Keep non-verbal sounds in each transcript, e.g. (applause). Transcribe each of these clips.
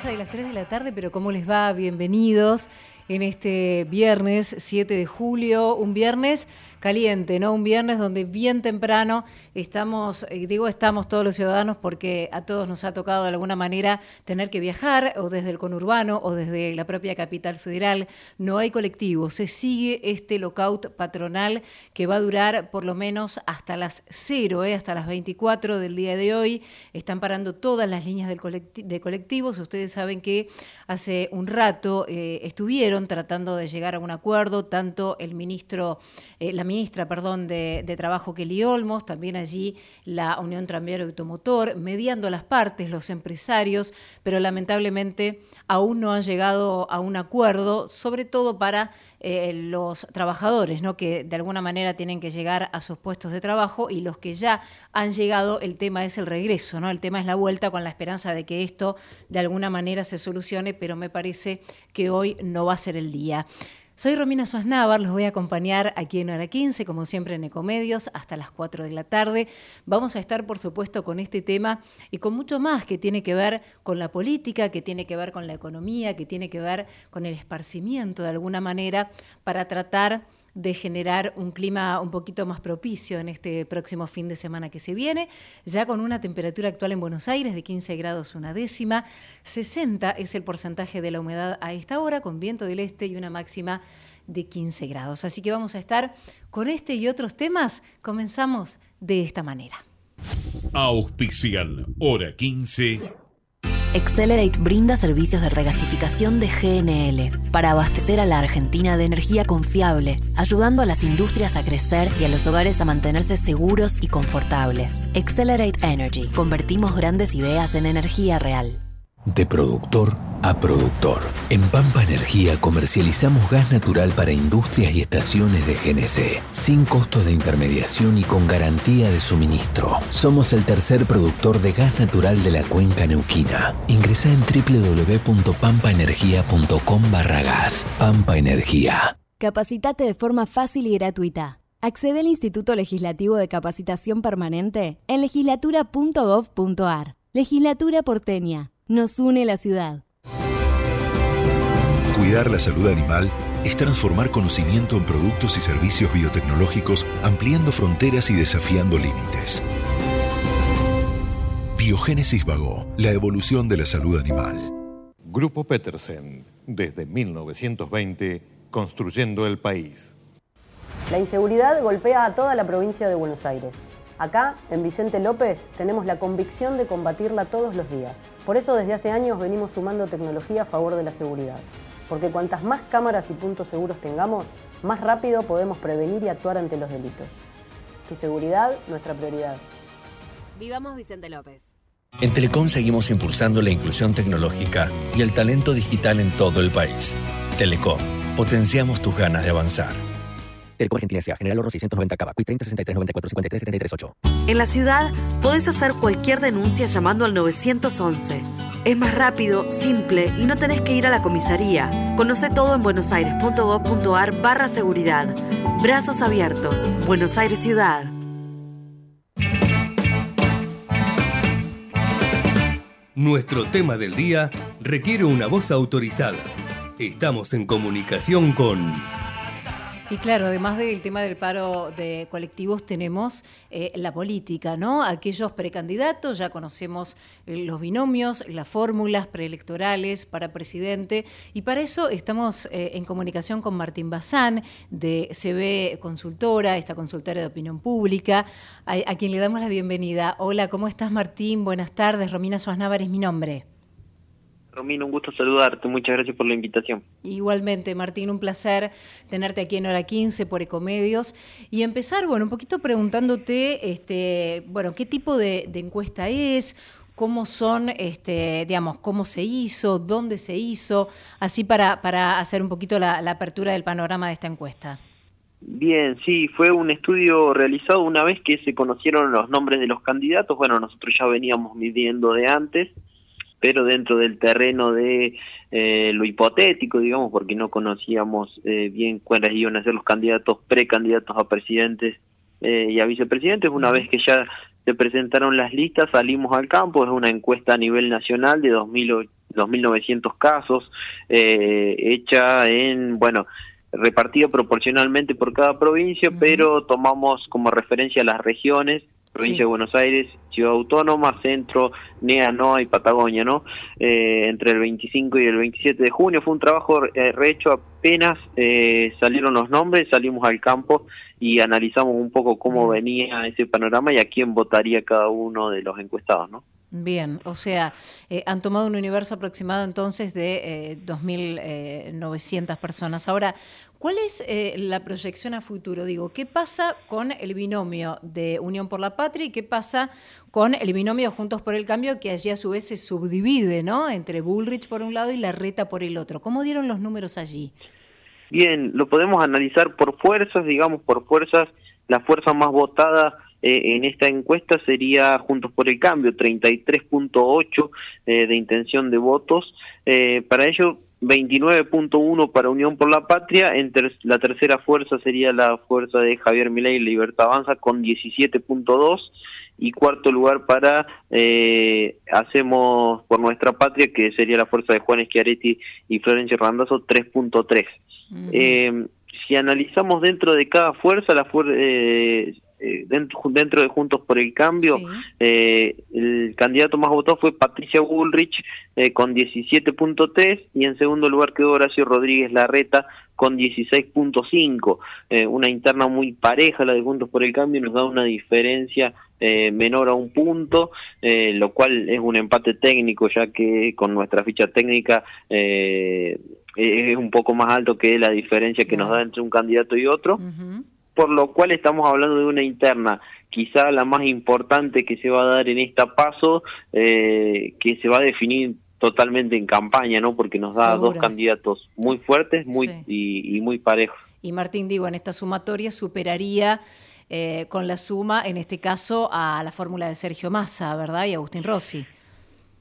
pasa de las 3 de la tarde, pero ¿cómo les va? Bienvenidos en este viernes 7 de julio, un viernes caliente, ¿no? Un viernes donde bien temprano estamos, eh, digo estamos todos los ciudadanos porque a todos nos ha tocado de alguna manera tener que viajar o desde el conurbano o desde la propia capital federal. No hay colectivo, se sigue este lockout patronal que va a durar por lo menos hasta las 0, ¿eh? hasta las 24 del día de hoy. Están parando todas las líneas de colectivos. Ustedes saben que hace un rato eh, estuvieron tratando de llegar a un acuerdo, tanto el ministro, eh, la ministra, perdón, de, Trabajo Kelly Olmos, también allí la Unión Tranviario Automotor, mediando las partes, los empresarios, pero lamentablemente aún no han llegado a un acuerdo, sobre todo para eh, los trabajadores, ¿no? que de alguna manera tienen que llegar a sus puestos de trabajo y los que ya han llegado, el tema es el regreso, ¿no? el tema es la vuelta con la esperanza de que esto de alguna manera se solucione, pero me parece que hoy no va a ser el día. Soy Romina Suaznavar, los voy a acompañar aquí en Hora 15, como siempre en Ecomedios, hasta las 4 de la tarde. Vamos a estar, por supuesto, con este tema y con mucho más que tiene que ver con la política, que tiene que ver con la economía, que tiene que ver con el esparcimiento de alguna manera, para tratar de generar un clima un poquito más propicio en este próximo fin de semana que se viene, ya con una temperatura actual en Buenos Aires de 15 grados una décima, 60 es el porcentaje de la humedad a esta hora, con viento del este y una máxima de 15 grados. Así que vamos a estar con este y otros temas. Comenzamos de esta manera. Auspician, hora 15 Accelerate brinda servicios de regasificación de GNL para abastecer a la Argentina de energía confiable, ayudando a las industrias a crecer y a los hogares a mantenerse seguros y confortables. Accelerate Energy. Convertimos grandes ideas en energía real. De productor a productor. En Pampa Energía comercializamos gas natural para industrias y estaciones de GNC, sin costos de intermediación y con garantía de suministro. Somos el tercer productor de gas natural de la cuenca neuquina. Ingresa en www.pampaenergia.com barra gas. Pampa Energía. Capacitate de forma fácil y gratuita. Accede al Instituto Legislativo de Capacitación Permanente en legislatura.gov.ar. Legislatura porteña nos une la ciudad. Cuidar la salud animal es transformar conocimiento en productos y servicios biotecnológicos, ampliando fronteras y desafiando límites. Biogénesis Vago, la evolución de la salud animal. Grupo Petersen, desde 1920, construyendo el país. La inseguridad golpea a toda la provincia de Buenos Aires. Acá, en Vicente López, tenemos la convicción de combatirla todos los días por eso desde hace años venimos sumando tecnología a favor de la seguridad, porque cuantas más cámaras y puntos seguros tengamos, más rápido podemos prevenir y actuar ante los delitos. Tu seguridad, nuestra prioridad. Vivamos Vicente López. En Telecom seguimos impulsando la inclusión tecnológica y el talento digital en todo el país. Telecom, potenciamos tus ganas de avanzar. Telecom Argentina General Oro 690 Cava, 30 63 94 53 73 8. En la ciudad, podés hacer cualquier denuncia llamando al 911. Es más rápido, simple y no tenés que ir a la comisaría. Conoce todo en buenosaires.gov.ar barra seguridad. Brazos abiertos. Buenos Aires Ciudad. Nuestro tema del día requiere una voz autorizada. Estamos en comunicación con... Y claro, además del tema del paro de colectivos, tenemos eh, la política, ¿no? Aquellos precandidatos, ya conocemos eh, los binomios, las fórmulas preelectorales para presidente, y para eso estamos eh, en comunicación con Martín Bazán, de CB Consultora, esta consultora de opinión pública, a, quien le damos la bienvenida. Hola, ¿cómo estás, Martín? Buenas tardes. Romina Suárez mi nombre. Romina, un gusto saludarte. Muchas gracias por la invitación. Igualmente, Martín, un placer tenerte aquí en Hora 15 por Ecomedios. Y empezar, bueno, un poquito preguntándote, este, bueno, qué tipo de, encuesta es, cómo son, este, digamos, cómo se hizo, dónde se hizo, así para, para hacer un poquito la, apertura del panorama de esta encuesta. Bien, sí, fue un estudio realizado una vez que se conocieron los nombres de los candidatos. Bueno, nosotros ya veníamos midiendo de antes pero dentro del terreno de eh, lo hipotético, digamos, porque no conocíamos eh, bien cuáles iban a ser los candidatos, precandidatos a presidentes eh, y a vicepresidentes, una vez que ya se presentaron las listas, salimos al campo, es una encuesta a nivel nacional de 2000, 2.900 casos, eh, hecha en, bueno, repartido proporcionalmente por cada provincia, pero tomamos como referencia las regiones, provincia de Buenos Aires, Ciudad Autónoma, Centro, NEA, NOA y Patagonia, ¿no? Eh, entre el 25 y el 27 de junio fue un trabajo eh, rehecho apenas eh, salieron los nombres, salimos al campo y analizamos un poco cómo venía ese panorama y a quién votaría cada uno de los encuestados, ¿no? Bien, o sea, eh, han tomado un universo aproximado entonces de eh, 2.900 personas. Ahora, ¿cuál es eh, la proyección a futuro? Digo, ¿qué pasa con el binomio de Unión por la Patria y qué pasa con el binomio Juntos por el Cambio, que allí a su vez se subdivide, ¿no? Entre Bullrich por un lado y Larreta por el otro. ¿Cómo dieron los números allí? Bien, lo podemos analizar por fuerzas, digamos, por fuerzas. La fuerza más votada eh, en esta encuesta sería Juntos por el Cambio, 33.8 eh, de intención de votos. Eh, para ello, 29.1 para Unión por la Patria. En la tercera fuerza sería la fuerza de Javier Milei, Libertad Avanza, con 17.2 y cuarto lugar para eh, Hacemos por Nuestra Patria, que sería la fuerza de Juan Schiaretti y Florencia Randazzo, 3.3. eh, si analizamos dentro de cada fuerza, la fuer eh, eh, dentro, dentro de Juntos por el Cambio, eh, el candidato más votado fue Patricia Bullrich eh, con 17.3 y en segundo lugar quedó Horacio Rodríguez Larreta con 16.5. Eh, una interna muy pareja la de Juntos por el Cambio nos da una diferencia eh, menor a un punto, eh, lo cual es un empate técnico ya que con nuestra ficha técnica eh, es un poco más alto que la diferencia que nos da entre un candidato y otro. Por lo cual estamos hablando de una interna, quizá la más importante que se va a dar en esta paso, eh, que se va a definir totalmente en campaña, ¿no? Porque nos da Seguro. dos candidatos muy fuertes, muy Sí. y, y muy parejos. Y Martín, digo, en esta sumatoria superaría eh, con la suma, en este caso, a la fórmula de Sergio Massa, ¿verdad? Y Agustín Rossi.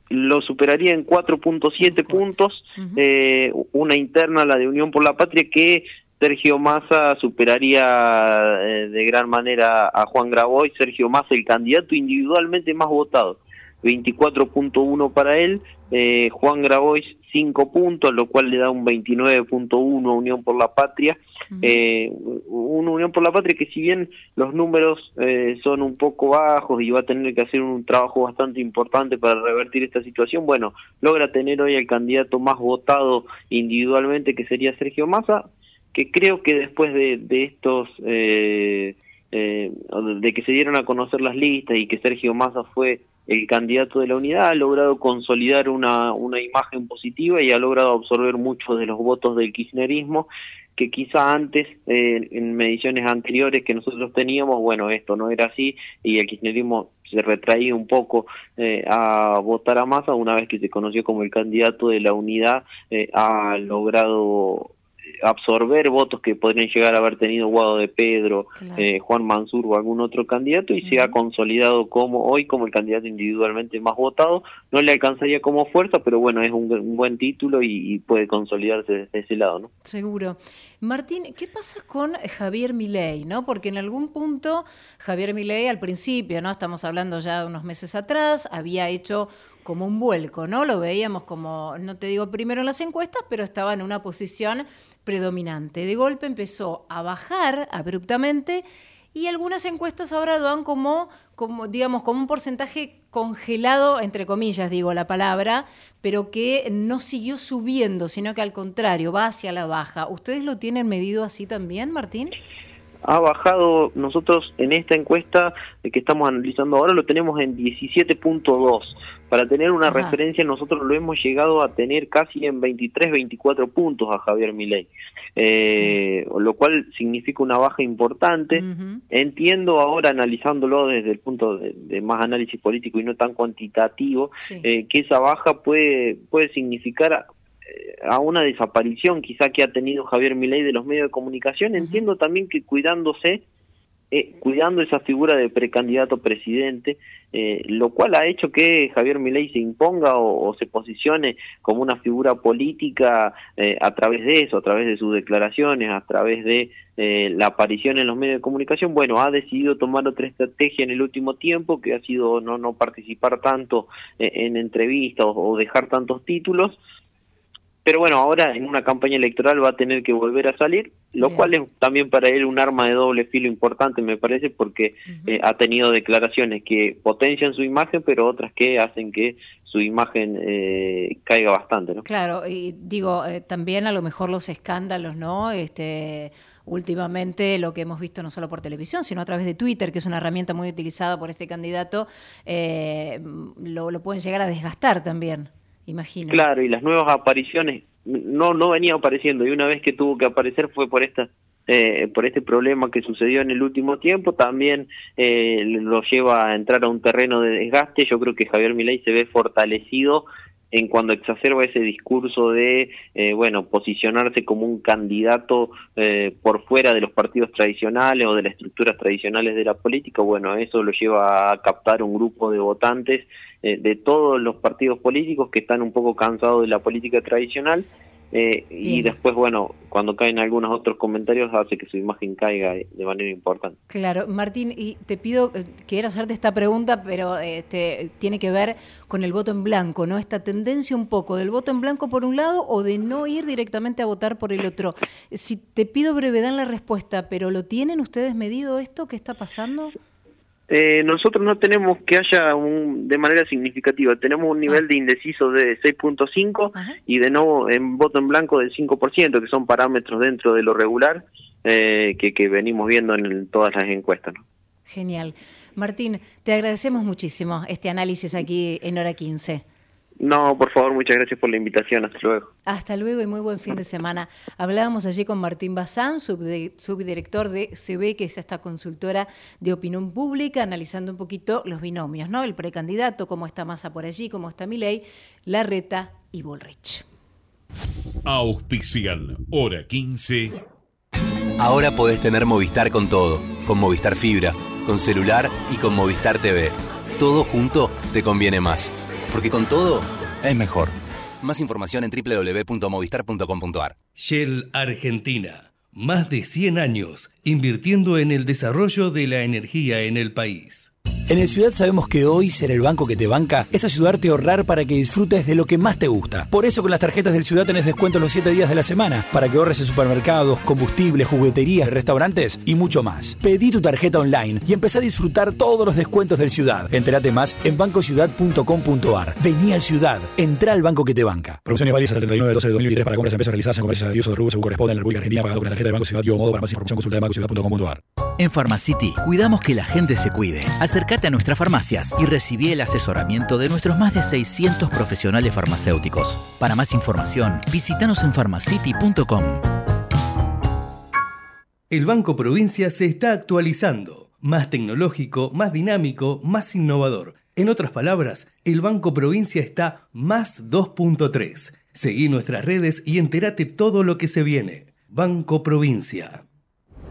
lo superaría en 4.7 puntos, eh, una interna, la de Unión por la Patria, que Sergio Massa superaría eh, de gran manera a Juan Graboy, Sergio Massa el candidato individualmente más votado, 24.1 para él, eh, Juan Grabois 5 puntos, lo cual le da un 29.1 a Unión por la Patria, eh, una Unión por la Patria que si bien los números eh, son un poco bajos y va a tener que hacer un trabajo bastante importante para revertir esta situación, bueno, logra tener hoy el candidato más votado individualmente que sería Sergio Massa, que creo que después de, de estos... Eh, eh, de que se dieron a conocer las listas y que Sergio Massa fue el candidato de la unidad, ha logrado consolidar una, una imagen positiva y ha logrado absorber muchos de los votos del kirchnerismo que quizá antes, eh, en mediciones anteriores que nosotros teníamos, bueno, esto no era así y el kirchnerismo se retraía un poco eh, a votar a Massa una vez que se conoció como el candidato de la unidad, eh, ha logrado absorber votos que podrían llegar a haber tenido Guado de Pedro, eh, Juan Mansur o algún otro candidato y se ha consolidado como hoy como el candidato individualmente más votado. No le alcanzaría como fuerza, pero bueno, es un, un buen título y, y, puede consolidarse desde ese lado, ¿no? Seguro. Martín, ¿qué pasa con Javier Milei, no? Porque en algún punto Javier Milei al principio, ¿no? Estamos hablando ya de unos meses atrás, había hecho como un vuelco, ¿no? Lo veíamos como, no te digo primero en las encuestas, pero estaba en una posición predominante. De golpe empezó a bajar abruptamente y algunas encuestas ahora lo dan como, como, digamos, como un porcentaje congelado, entre comillas digo la palabra, pero que no siguió subiendo, sino que al contrario, va hacia la baja. ¿Ustedes lo tienen medido así también, Martín? Ha bajado, nosotros en esta encuesta que estamos analizando ahora lo tenemos en 17.2. Para tener una Ajá. referencia nosotros lo hemos llegado a tener casi en 23, 24 puntos a Javier Milei, eh, uh -huh. lo cual significa una baja importante. Uh -huh. Entiendo ahora analizándolo desde el punto de, de, más análisis político y no tan cuantitativo, sí. eh, que esa baja puede, puede significar a una desaparición quizá que ha tenido Javier Milei de los medios de comunicación. Entiendo también que cuidándose eh, cuidando esa figura de precandidato presidente, eh, lo cual ha hecho que Javier Milei se imponga o, se posicione como una figura política eh, a través de eso, a través de sus declaraciones, a través de la aparición en los medios de comunicación. Bueno, ha decidido tomar otra estrategia en el último tiempo, que ha sido no, no participar tanto en entrevistas o dejar tantos títulos pero bueno, ahora en una campaña electoral va a tener que volver a salir, lo cual es también para él un arma de doble filo importante, me parece, porque eh, ha tenido declaraciones que potencian su imagen, pero otras que hacen que su imagen eh, caiga bastante, ¿no? Claro, y digo, eh, también a lo mejor los escándalos, ¿no? Este últimamente lo que hemos visto no solo por televisión, sino a través de Twitter, que es una herramienta muy utilizada por este candidato, lo, lo pueden llegar a desgastar también. Claro, y las nuevas apariciones no no venía apareciendo y una vez que tuvo que aparecer fue por esta eh, por este problema que sucedió en el último tiempo también eh, lo lleva a entrar a un terreno de desgaste yo creo que Javier Milei se ve fortalecido en cuando exacerba ese discurso de, eh, bueno, posicionarse como un candidato eh, por fuera de los partidos tradicionales o de las estructuras tradicionales de la política, bueno, eso lo lleva a captar un grupo de votantes eh, de todos los partidos políticos que están un poco cansados de la política tradicional eh, y después, bueno, cuando caen algunos otros comentarios hace que su imagen caiga de manera importante. Claro, Martín, y te pido, eh, quiero hacerte esta pregunta, pero este, tiene que ver con el voto en blanco, ¿no? Esta tendencia un poco del voto en blanco por un lado o de no ir directamente a votar por el otro. Si te pido brevedad en la respuesta, pero ¿lo tienen ustedes medido esto que está pasando? Eh, nosotros no tenemos que haya un, de manera significativa, tenemos un nivel ah. de indeciso de 6.5 y de nuevo en voto en blanco del 5%, que son parámetros dentro de lo regular eh, que, que, venimos viendo en todas las encuestas. Genial. Martín, te agradecemos muchísimo este análisis aquí en hora 15. No, por favor, muchas gracias por la invitación. Hasta luego. Hasta luego y muy buen fin de semana. Hablábamos allí con Martín Bazán, subdirector de CB, que es esta consultora de opinión pública, analizando un poquito los binomios, ¿no? El precandidato, cómo está Massa por allí, cómo está Milei, Larreta y Bullrich. Auspicial, hora 15. Ahora podés tener Movistar con todo, con Movistar Fibra, con celular y con Movistar TV. Todo junto te conviene más. Porque con todo es mejor. Más información en www.movistar.com.ar. Shell Argentina. Más de 100 años invirtiendo en el desarrollo de la energía en el país. En el Ciudad sabemos que hoy ser el banco que te banca es ayudarte a ahorrar para que disfrutes de lo que más te gusta. Por eso con las tarjetas del Ciudad tenés descuento los 7 días de la semana para que ahorres en supermercados, combustibles, jugueterías, restaurantes y mucho más. Pedí tu tarjeta online y empecé a disfrutar todos los descuentos del Ciudad. Entérate más en bancociudad.com.ar. Vení al Ciudad, entra al banco que te banca. Promociones válidas hasta el 39 de 12 de 2023 para compras de empresas realizadas en comercios de uso de rubro según corresponde en la República Argentina pagado con la tarjeta de Banco Ciudad y modo para más información consulta en bancociudad.com.ar. En Pharmacity cuidamos que la gente se cuide. Acércate a nuestras farmacias y recibí el asesoramiento de nuestros más de 600 profesionales farmacéuticos. Para más información, visítanos en pharmacity.com. El Banco Provincia se está actualizando, más tecnológico, más dinámico, más innovador. En otras palabras, el Banco Provincia está más 2.3. Seguí nuestras redes y entérate todo lo que se viene. Banco Provincia.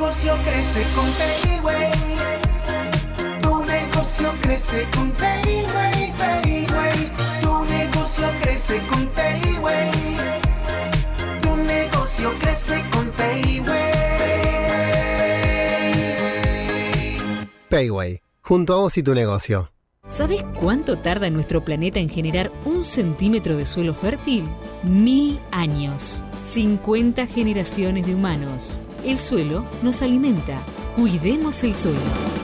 negocio crece con Payway. Tu negocio crece con Payway, Payway. Tu negocio crece con Payway. Tu negocio crece con Payway. Payway, junto a vos y tu negocio. ¿Sabes cuánto tarda nuestro planeta en generar un centímetro de suelo fértil? Mil años. 50 generaciones de humanos. El suelo nos alimenta. Cuidemos el suelo.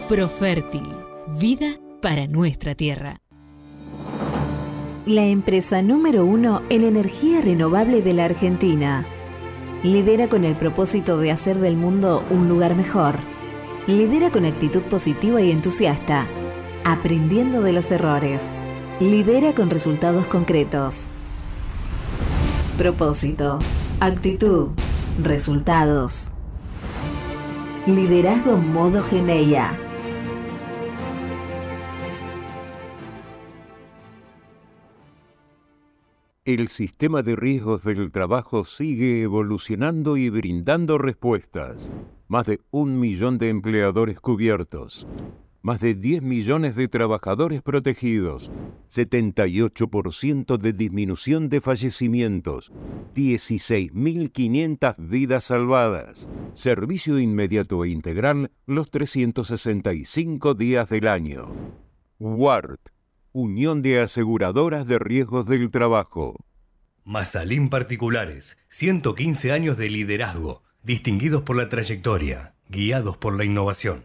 Profértil. Vida para nuestra tierra. La empresa número uno en energía renovable de la Argentina. Lidera con el propósito de hacer del mundo un lugar mejor. Lidera con actitud positiva y entusiasta aprendiendo de los errores. Lidera con resultados concretos. Propósito, actitud, resultados. Liderazgo modo Geneia. El sistema de riesgos del trabajo sigue evolucionando y brindando respuestas. Más de un millón de empleadores cubiertos más de 10 millones de trabajadores protegidos, 78% de disminución de fallecimientos, 16.500 vidas salvadas, servicio inmediato e integral los 365 días del año. WART, Unión de Aseguradoras de Riesgos del Trabajo. Mazalín Particulares, 115 años de liderazgo, distinguidos por la trayectoria, guiados por la innovación.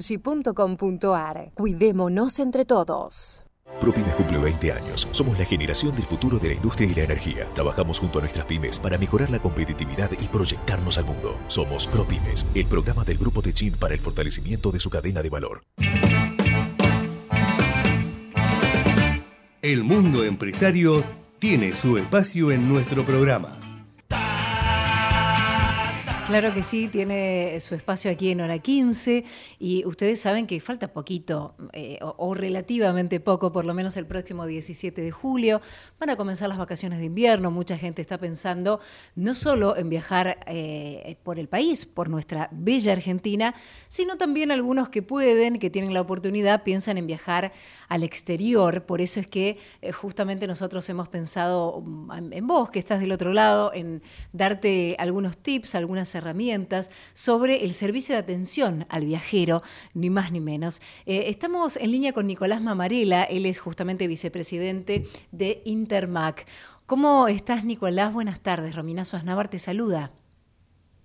naturgy.com.ar. Cuidémonos entre todos. ProPymes cumple 20 años. Somos la generación del futuro de la industria y la energía. Trabajamos junto a nuestras pymes para mejorar la competitividad y proyectarnos al mundo. Somos ProPymes, el programa del Grupo de Chin para el fortalecimiento de su cadena de valor. El mundo empresario tiene su espacio en nuestro programa. Claro que sí, tiene su espacio aquí en hora 15 y ustedes saben que falta poquito eh, o, relativamente poco, por lo menos el próximo 17 de julio. Van a comenzar las vacaciones de invierno, mucha gente está pensando no solo en viajar eh, por el país, por nuestra bella Argentina, sino también algunos que pueden, que tienen la oportunidad, piensan en viajar al exterior. Por eso es que eh, justamente nosotros hemos pensado mm, en vos, que estás del otro lado, en darte algunos tips, algunas herramientas sobre el servicio de atención al viajero, ni más ni menos. Eh, estamos en línea con Nicolás Mamarela, él es justamente vicepresidente de Intermac. ¿Cómo estás, Nicolás? Buenas tardes. Romina Suaznavar te saluda.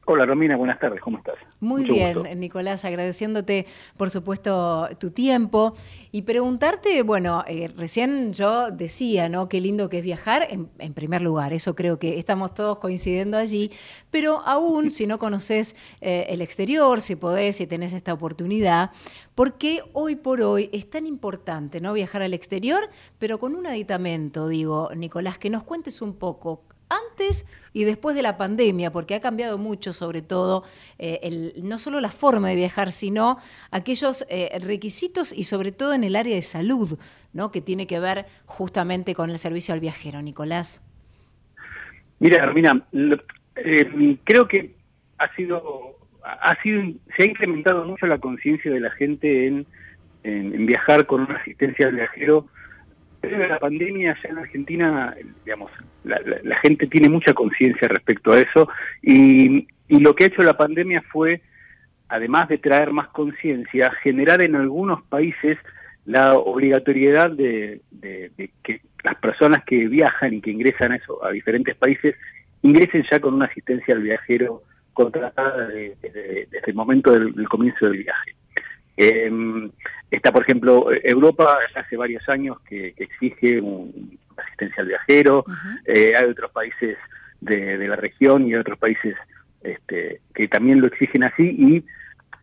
Hola Romina, buenas tardes, ¿cómo estás? Muy bien, Nicolás, agradeciéndote por supuesto tu tiempo y preguntarte, bueno, eh, recién yo decía, ¿no? Qué lindo que es viajar, en, primer lugar, eso creo que estamos todos coincidiendo allí, pero aún si no conoces eh, el exterior, si podés, si tenés esta oportunidad, ¿por qué hoy por hoy es tan importante, ¿no? Viajar al exterior, pero con un aditamento, digo, Nicolás, que nos cuentes un poco antes y después de la pandemia, porque ha cambiado mucho, sobre todo, eh, el, no solo la forma de viajar, sino aquellos eh, requisitos y sobre todo en el área de salud, ¿no? que tiene que ver justamente con el servicio al viajero. Nicolás. Mira, Armina, eh, creo que ha sido, ha sido, se ha incrementado mucho la conciencia de la gente en, en viajar con una asistencia al viajero la pandemia ya en Argentina, digamos, la, gente tiene mucha conciencia respecto a eso y, lo que ha hecho la pandemia fue, además de traer más conciencia, generar en algunos países la obligatoriedad de, que las personas que viajan y que ingresan a, eso, a diferentes países ingresen ya con una asistencia al viajero contratada desde, el momento del comienzo del viaje. Eh, está, por ejemplo, Europa hace varios años que, exige un, asistencia al viajero, eh, hay otros países de, la región y otros países este, que también lo exigen así y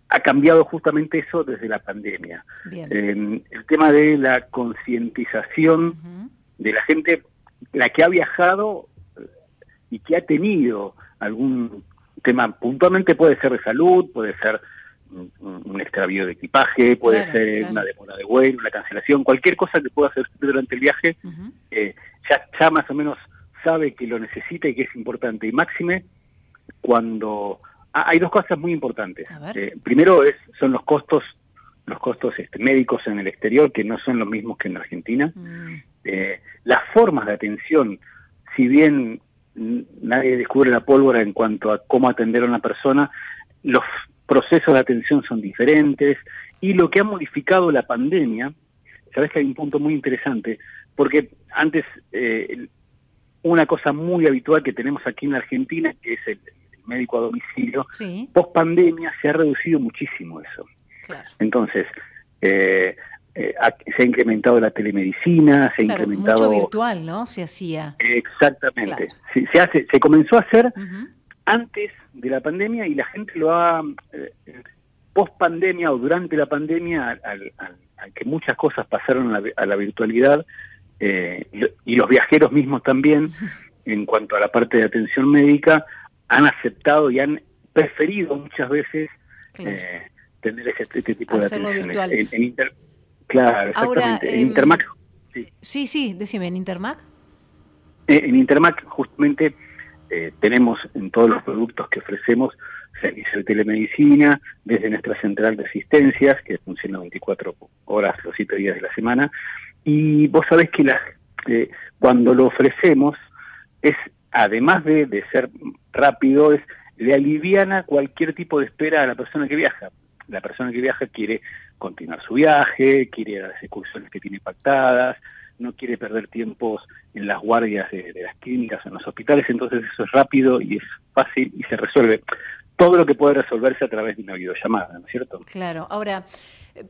ha cambiado justamente eso desde la pandemia. Eh, el tema de la concientización de la gente, la que ha viajado y que ha tenido algún tema, puntualmente puede ser de salud, puede ser un, extravío de equipaje, puede Claro, ser claro. una demora de vuelo, una cancelación, cualquier cosa que pueda hacer durante el viaje, eh, ya, ya más o menos sabe que lo necesita y que es importante. Y máxime cuando... ah, hay dos cosas muy importantes. Eh, primero es son los costos los costos este, médicos en el exterior, que no son los mismos que en Argentina. Eh, las formas de atención, si bien mm, nadie descubre la pólvora en cuanto a cómo atender a una persona, los procesos de atención son diferentes y lo que ha modificado la pandemia, sabes que hay un punto muy interesante, porque antes eh, una cosa muy habitual que tenemos aquí en la Argentina, que es el, el médico a domicilio, Sí. post pandemia se ha reducido muchísimo eso. Entonces, eh, eh, se ha incrementado la telemedicina, se ha Claro, incrementado... mucho virtual, ¿no? Se hacía. Exactamente. Se, se hace, se comenzó a hacer antes de la pandemia y la gente lo ha eh, post pandemia o durante la pandemia, al, al- al- que muchas cosas pasaron a la, a la virtualidad eh, y lo- y los viajeros mismos también, (laughs) en cuanto a la parte de atención médica, han aceptado y han preferido muchas veces eh, tener ese, este tipo de atención. virtual. En- en Inter- claro, Ahora, exactamente. en em, Intermac Sí, sí, decime, ¿en Intermac? Eh, En Intermac justamente eh, tenemos en todos los productos que ofrecemos servicio de telemedicina, desde nuestra central de asistencias, que funciona 24 horas los 7 días de la semana, y vos sabés que las, eh, cuando lo ofrecemos es, además de, de ser rápido, es le aliviana cualquier tipo de espera a la persona que viaja. La persona que viaja quiere continuar su viaje, quiere ir a las excursiones que tiene pactadas, no quiere perder tiempos en las guardias de, las clínicas en los hospitales, entonces eso es rápido y es fácil y se resuelve. Todo lo que puede resolverse a través de una videollamada, ¿no es cierto? Claro. Ahora,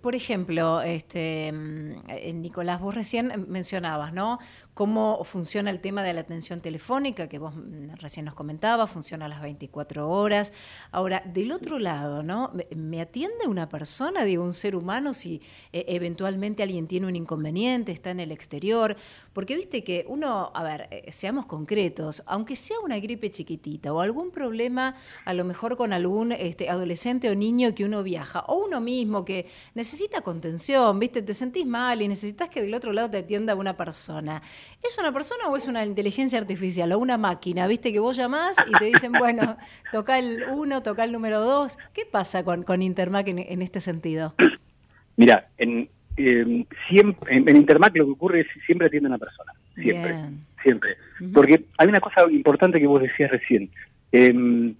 por ejemplo, este, mm, eh, Nicolás, vos recién mencionabas, ¿no? Cómo funciona el tema de la atención telefónica, que vos mm, recién nos comentabas, funciona a las 24 horas. Ahora, del otro lado, ¿no? ¿Me, atiende una persona, digo, un ser humano, si eh, eventualmente alguien tiene un inconveniente, está en el exterior? Porque viste que uno, a ver, eh, seamos concretos, aunque sea una gripe chiquitita o algún problema, a lo mejor con algún este, adolescente o niño que uno viaja, o uno mismo que necesita contención, viste, te sentís mal y necesitas que del otro lado te atienda una persona. ¿Es una persona o es una inteligencia artificial o una máquina? Viste que vos llamás y te dicen, bueno, (laughs) toca el uno, toca el número dos. ¿Qué pasa con, con Intermac en, en este sentido? (clears throat) Mira, en, eh, siempre, en, en Intermac lo que ocurre es siempre atiende a una persona, siempre, Bien. siempre. Porque hay una cosa importante que vos decías recién. Em,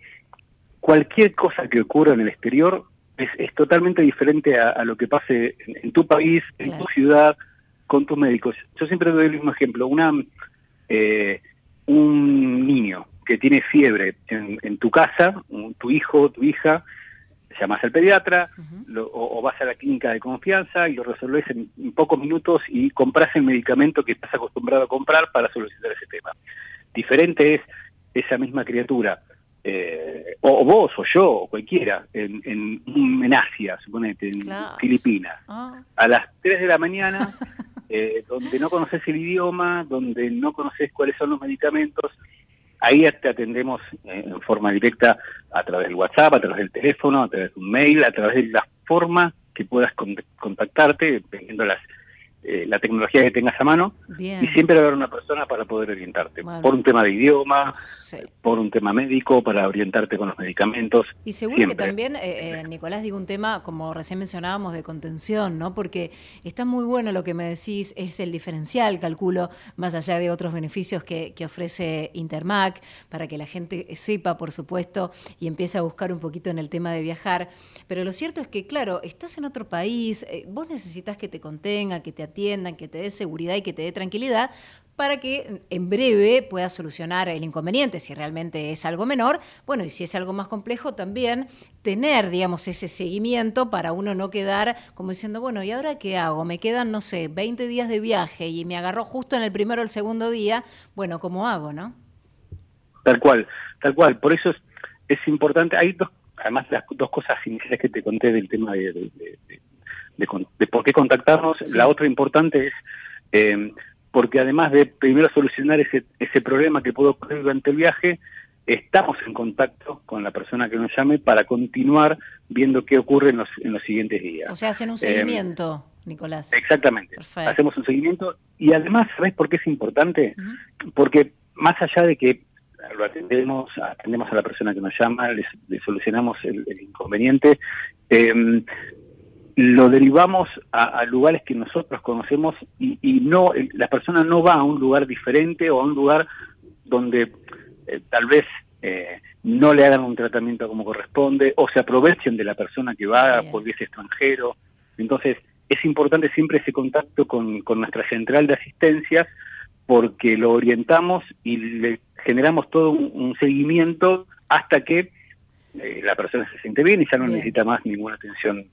cualquier cosa que ocurra en el exterior es, es totalmente diferente a, a lo que pase en, en tu país, en tu ciudad, con tus médicos. Yo siempre doy el mismo ejemplo. Una, eh, un niño que tiene fiebre en, en tu casa, un- tu hijo, tu hija, llamas al pediatra lo- o, o vas a la clínica de confianza y lo resolvés en, en pocos minutos y compras el medicamento que estás acostumbrado a comprar para solucionar ese tema. Diferente es esa misma criatura, eh, o, vos o yo o cualquiera, en, en, en Asia, suponete, en Claro. Filipinas, Ah, a las 3 de la mañana, (laughs) eh, donde no conoces el idioma, donde no conoces cuáles son los medicamentos, ahí te atendemos eh, en forma directa a través del WhatsApp, a través del teléfono, a través de un mail, a través de la forma que puedas con- contactarte, dependiendo las, eh, la tecnología que tengas a mano, Bien. y siempre va a haber una persona para poder orientarte, Bueno. por un tema de idioma, Sí. por un tema médico, para orientarte con los medicamentos. Y seguro siempre. que también, eh, eh, Nicolás, digo un tema, como recién mencionábamos, de contención, ¿no? Porque está muy bueno lo que me decís, es el diferencial, calculo, más allá de otros beneficios que, que ofrece Intermac, para que la gente sepa, por supuesto, y empiece a buscar un poquito en el tema de viajar. Pero lo cierto es que, claro, estás en otro país, vos necesitas que te contengan, que te atiendan, que te dé seguridad y que te dé tranquilidad para que en breve puedas solucionar el inconveniente, si realmente es algo menor, bueno, y si es algo más complejo, también tener, digamos, ese seguimiento para uno no quedar como diciendo, bueno, ¿y ahora qué hago? Me quedan, no sé, 20 días de viaje y me agarró justo en el primero o el segundo día, bueno, ¿cómo hago, no? Tal cual, tal cual. Por eso es, importante. Hay dos, además las dos cosas iniciales que te conté del tema de- de- de por qué contactarnos. La otra importante es eh, porque además de primero solucionar ese, ese problema que puede ocurrir durante el viaje, estamos en contacto con la persona que nos llame para continuar viendo qué ocurre en los, en los siguientes días. O sea, hacen un Eh, seguimiento, Nicolás. Exactamente. Perfecto. Hacemos un seguimiento y además, ¿sabes por qué es importante? Porque más allá de que lo atendemos, atendemos a la persona que nos llama, les, le solucionamos el, el inconveniente, eh, lo derivamos a, a lugares que nosotros conocemos y, y no la persona no va a un lugar diferente o a un lugar donde eh, tal vez eh, no le hagan un tratamiento como corresponde o se aprovechen de la persona que va porque es extranjero. Entonces, es importante siempre ese contacto con, con nuestra central de asistencias porque lo orientamos y le generamos todo un, un seguimiento hasta que eh, la persona se siente bien y ya no Bien. necesita más ninguna atención,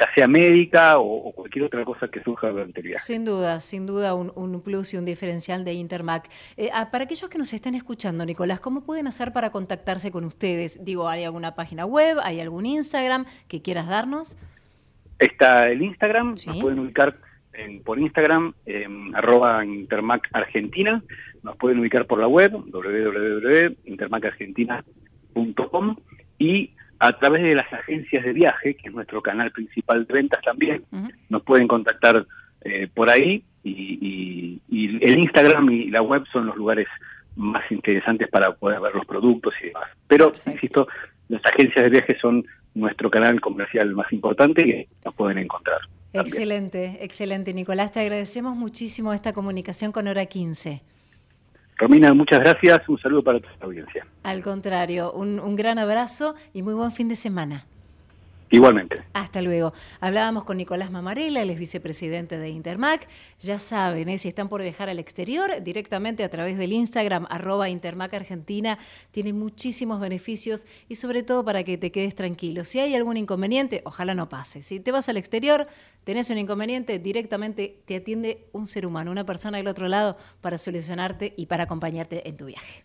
ya sea médica o, o cualquier otra cosa que surja durante el viaje. Sin duda, sin duda un, un plus y un diferencial de Intermac. Eh, ah, para aquellos que nos estén escuchando, Nicolás, ¿cómo pueden hacer para contactarse con ustedes? Digo, ¿hay alguna página web? ¿Hay algún Instagram que quieras darnos? Está el Instagram, nos pueden ubicar en- por Instagram, en arroba Intermac Argentina, nos pueden ubicar por la web, www.intermacargentina.com y a través de las agencias de viaje, que es nuestro canal principal de ventas también, nos pueden contactar eh, por ahí y, y- y el Instagram y la web son los lugares más interesantes para poder ver los productos y demás. Pero, insisto, las agencias de viaje son nuestro canal comercial más importante y nos pueden encontrar. Excelente, excelente. Nicolás, te agradecemos muchísimo esta comunicación con Hora 15. Romina, muchas gracias. Un saludo para toda la audiencia. Al contrario, un, un gran abrazo y muy buen fin de semana. Igualmente. Hasta luego. Hablábamos con Nicolás Mamarela, él es vicepresidente de Intermac. Ya saben, ¿eh? si están por viajar al exterior, directamente a través del Instagram, arroba Intermac Argentina, tiene muchísimos beneficios y sobre todo para que te quedes tranquilo. Si hay algún inconveniente, ojalá no pase. Si te vas al exterior, tenés un inconveniente, directamente te atiende un ser humano, una persona del otro lado para solucionarte y para acompañarte en tu viaje.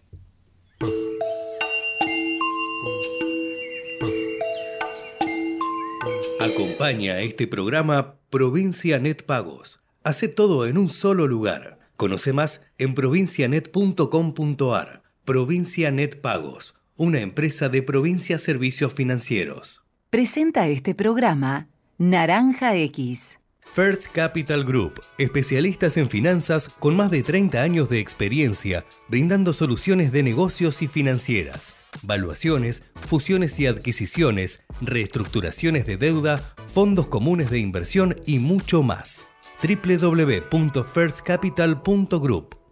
Acompaña este programa Provincia Net Pagos. Hace todo en un solo lugar. Conoce más en provincianet.com.ar. Provincia Net Pagos, una empresa de Provincia Servicios Financieros. Presenta este programa Naranja X. First Capital Group, especialistas en finanzas con más de 30 años de experiencia, brindando soluciones de negocios y financieras, valuaciones, fusiones y adquisiciones, reestructuraciones de deuda, fondos comunes de inversión y mucho más. www.firstcapital.group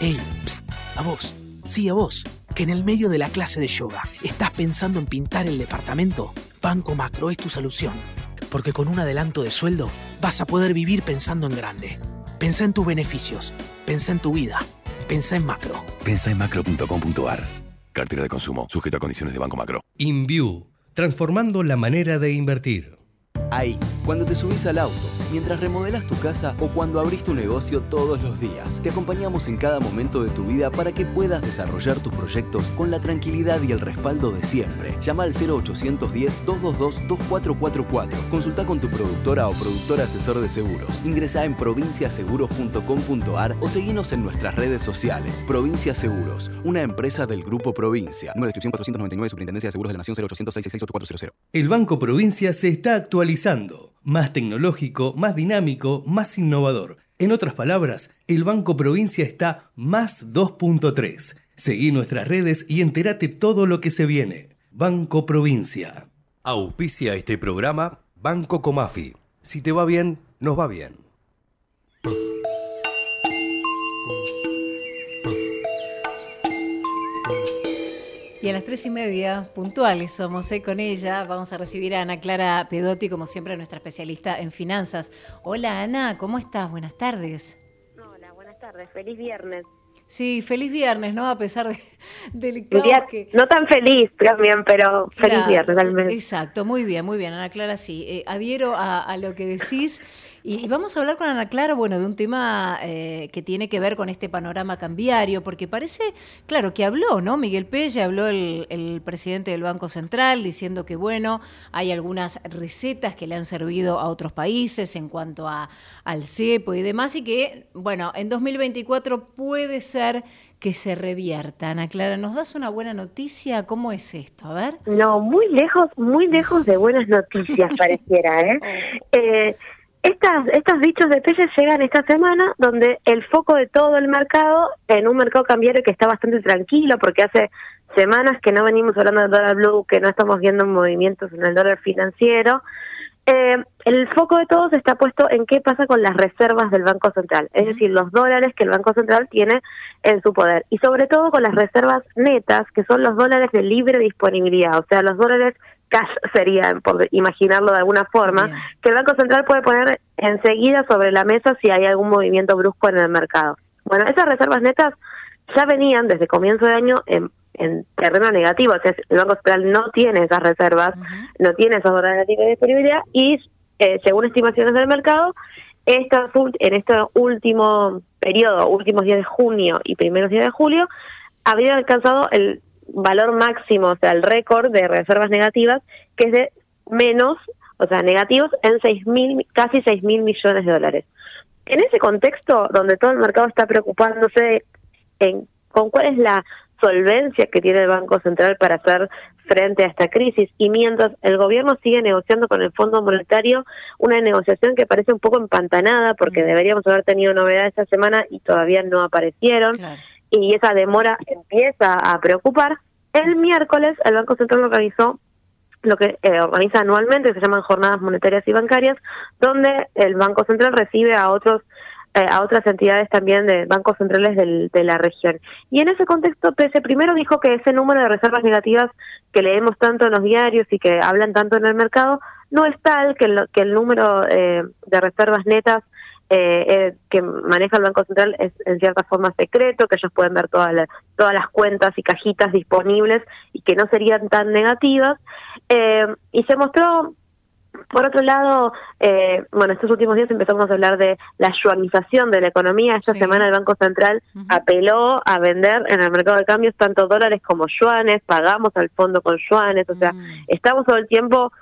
Ey, psst, a vos, sí, a vos, que en el medio de la clase de yoga estás pensando en pintar el departamento. Banco Macro es tu solución, porque con un adelanto de sueldo vas a poder vivir pensando en grande. Pensá en tus beneficios, pensá en tu vida, pensá en macro. Pensa en macro.com.ar. Cartera de consumo, sujeto a condiciones de Banco Macro. InView, transformando la manera de invertir. Ahí, cuando te subís al auto, mientras remodelas tu casa o cuando abrís tu negocio todos los días, te acompañamos en cada momento de tu vida para que puedas desarrollar tus proyectos con la tranquilidad y el respaldo de siempre. Llama al 0810-222-2444. Consulta con tu productora o productor asesor de seguros. Ingresa en provinciaseguros.com.ar o seguinos en nuestras redes sociales. Provincia Seguros, una empresa del Grupo Provincia. Número de inscripción 499, Superintendencia de Seguros de la Nación 0800 666 El Banco Provincia se está actualizando, más tecnológico, más dinámico, más innovador. En otras palabras, el Banco Provincia está más 2.3. Seguí nuestras redes y entérate todo lo que se viene. Banco Provincia. Auspicia este programa Banco Comafi. Si te va bien, nos va bien. Y a las tres y media, puntuales somos ¿eh? con ella, vamos a recibir a Ana Clara Pedotti, como siempre, nuestra especialista en finanzas. Hola Ana, ¿cómo estás? Buenas tardes. Hola, buenas tardes. Feliz viernes. Sí, feliz viernes, ¿no? A pesar de, del Un caos día que... no tan feliz también, pero feliz Claro, viernes al menos. Exacto, muy bien, muy bien, Ana Clara, sí. Eh, adhiero a, a lo que decís. Y, y vamos a hablar con Ana Clara, bueno, de un tema eh, que tiene que ver con este panorama cambiario, porque parece, claro, que habló, ¿no? Miguel Pelle, habló el, el presidente del Banco Central, diciendo que, bueno, hay algunas recetas que le han servido a otros países en cuanto a, al cepo y demás, y que, bueno, en 2024 puede ser que se revierta. Ana Clara, ¿nos das una buena noticia? ¿Cómo es esto? A ver. No, muy lejos, muy lejos de buenas noticias pareciera, ¿eh? (laughs) eh estas, estos dichos de llegan esta semana donde el foco de todo el mercado, en un mercado cambiario que está bastante tranquilo porque hace semanas que no venimos hablando del dólar blue, que no estamos viendo movimientos en el dólar financiero, eh, el foco de todos está puesto en qué pasa con las reservas del Banco Central, es decir, los dólares que el Banco Central tiene en su poder y sobre todo con las reservas netas, que son los dólares de libre disponibilidad, o sea, los dólares cash serían, por imaginarlo de alguna forma, que el Banco Central puede poner enseguida sobre la mesa si hay algún movimiento brusco en el mercado. Bueno, esas reservas netas ya venían desde comienzo de año en, terreno negativo, o sea, el Banco Central no tiene esas reservas, no tiene esos dólares de disponibilidad y eh, según estimaciones del mercado, esta, en este último periodo, últimos días de junio y primeros días de julio, habría alcanzado el valor máximo, o sea, el récord de reservas negativas, que es de menos, o sea, negativos en seis mil, casi 6 mil millones de dólares. En ese contexto, donde todo el mercado está preocupándose en con cuál es la solvencia que tiene el Banco Central para hacer frente a esta crisis y mientras el gobierno sigue negociando con el Fondo Monetario una negociación que parece un poco empantanada porque mm. deberíamos haber tenido novedades esta semana y todavía no aparecieron y esa demora empieza a preocupar. El miércoles el Banco Central organizó lo que eh, organiza anualmente, se llaman jornadas monetarias y bancarias, donde el Banco Central recibe a otros eh, a otras entidades también de bancos centrales de la región. Y en ese contexto, PC primero dijo que ese número de reservas negativas que leemos tanto en los diarios y que hablan tanto en el mercado no es tal que, que el número eh, de reservas netas eh, eh, que maneja el Banco Central es en cierta forma secreto, que ellos pueden ver todas las, todas las cuentas y cajitas disponibles y que no serían tan negativas. Eh, y se mostró, por otro lado, eh, bueno, estos últimos días empezamos a hablar de la yuanización de la economía. Esta semana el Banco Central apeló a vender en el mercado de cambios tanto dólares como yuanes, pagamos al fondo con yuanes, o sea, mm. estamos todo el tiempo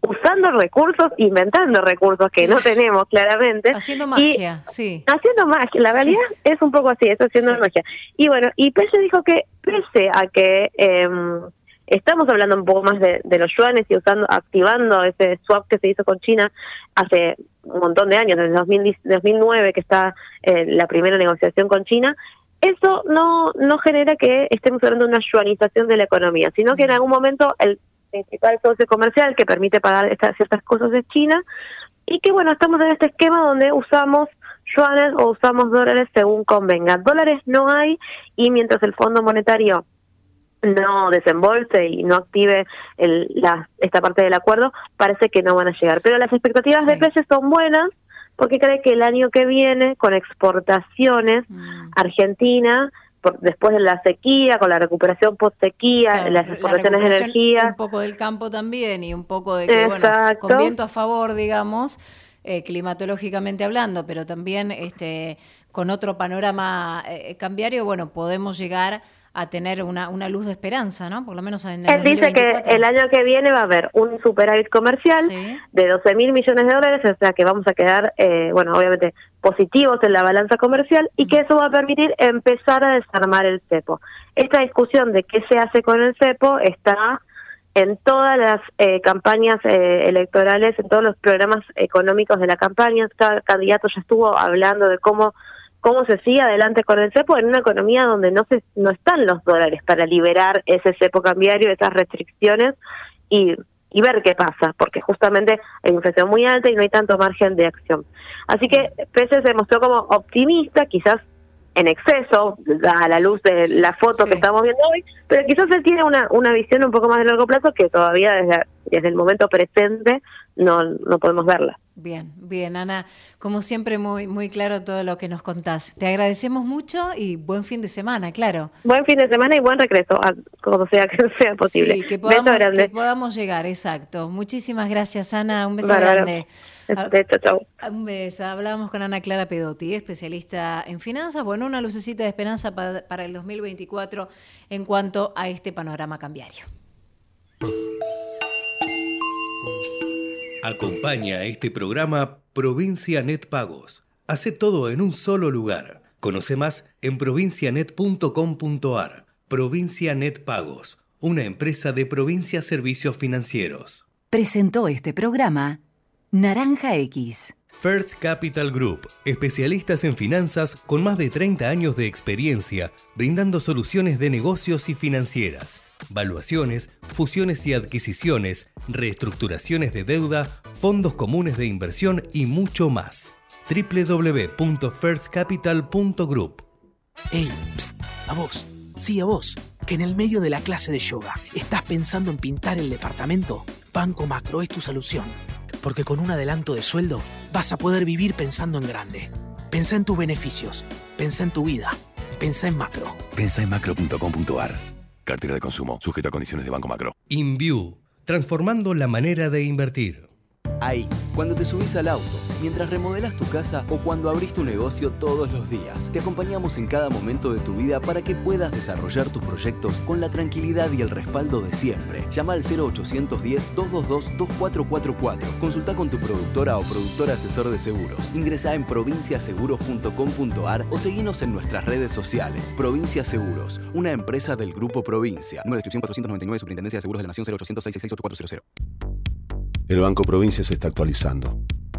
usando recursos, inventando recursos que no tenemos claramente. Haciendo magia, sí. Haciendo magia, la realidad es un poco así, es haciendo magia. Y bueno, y Pese dijo que pese a que em, estamos hablando un poco más de, los yuanes y usando, activando ese swap que se hizo con China hace un montón de años, desde 2009 que está eh, la primera negociación con China, eso no, no genera que estemos hablando de una yuanización de la economía, sino que en algún momento el principal socio comercial que permite pagar estas ciertas cosas de China y que bueno, estamos en este esquema donde usamos yuanes o usamos dólares según convenga. Dólares no hay y mientras el Fondo Monetario no desembolse y no active el, la, esta parte del acuerdo, parece que no van a llegar. Pero las expectativas de precios son buenas porque cree que el año que viene, con exportaciones, mm. Argentina después de la sequía, con la recuperación post-sequía, las exportaciones de energía. Un poco del campo también y un poco de que, bueno, con viento a favor, digamos, eh, climatológicamente hablando, pero también este, con otro panorama eh, cambiario, bueno, podemos llegar a tener una, una luz de esperanza, ¿no? Por lo menos en el Él dice que el año que viene va a haber un superávit comercial de 12 mil millones de dólares, o sea que vamos a quedar, eh, bueno, obviamente positivos en la balanza comercial y que eso va a permitir empezar a desarmar el cepo. Esta discusión de qué se hace con el cepo está en todas las eh, campañas eh, electorales, en todos los programas económicos de la campaña, cada candidato ya estuvo hablando de cómo cómo se sigue adelante con el cepo en una economía donde no se no están los dólares para liberar ese cepo cambiario, esas restricciones y, y ver qué pasa, porque justamente hay inflación muy alta y no hay tanto margen de acción. Así que Pese se mostró como optimista, quizás en exceso, a la luz de la foto que estamos viendo hoy, pero quizás él tiene una, una visión un poco más de largo plazo que todavía desde, desde el momento presente no, no podemos verla. Bien, bien, Ana, como siempre muy muy claro todo lo que nos contás. Te agradecemos mucho y buen fin de semana, claro. Buen fin de semana y buen regreso, como sea que (laughs) sea posible. Sí, que podamos, que podamos llegar, exacto. Muchísimas gracias, Ana, un beso grande. Un beso. Hablábamos con Ana Clara Pedotti, especialista en finanzas. Bueno, una lucecita de esperanza para, para el 2024 en cuanto a este panorama cambiario. Acompaña a este programa Provincia Net Pagos. Hace todo en un solo lugar. Conoce más en provincianet.com.ar. Provincia Net Pagos, una empresa de Provincia Servicios Financieros. Presentó este programa Naranja X. First Capital Group, especialistas en finanzas con más de 30 años de experiencia, brindando soluciones de negocios y financieras, valuaciones, fusiones y adquisiciones, reestructuraciones de deuda, fondos comunes de inversión y mucho más. www.firstcapital.group Ey, psst, a vos, sí a vos, que en el medio de la clase de yoga estás pensando en pintar el departamento. Banco Macro es tu solución, porque con un adelanto de sueldo vas a poder vivir pensando en grande. Pensá en tus beneficios, pensá en tu vida, pensá en macro. Pensa en macro.com.ar. Cartera de consumo, sujeto a condiciones de Banco Macro. InView, transformando la manera de invertir. Ahí, cuando te subís al auto, mientras remodelas tu casa o cuando abrís tu negocio todos los días, te acompañamos en cada momento de tu vida para que puedas desarrollar tus proyectos con la tranquilidad y el respaldo de siempre. Llama al 0810-222-2444. Consulta con tu productora o productor asesor de seguros. Ingresa en provinciaseguros.com.ar o seguinos en nuestras redes sociales. Provincia Seguros, una empresa del Grupo Provincia. Número de descripción 499, Superintendencia de Seguros de la Nación 0800 666 El Banco Provincia se está actualizando.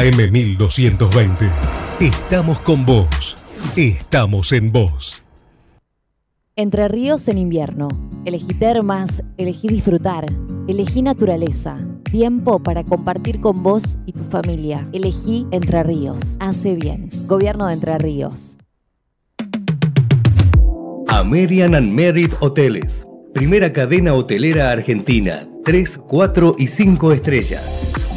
AM1220. Estamos con vos. Estamos en vos. Entre ríos en invierno. Elegí termas, elegí disfrutar, elegí naturaleza. Tiempo para compartir con vos y tu familia. Elegí Entre Ríos. Hace bien. Gobierno de Entre Ríos. American and Merit Hoteles. Primera cadena hotelera argentina. 3, 4 y 5 estrellas.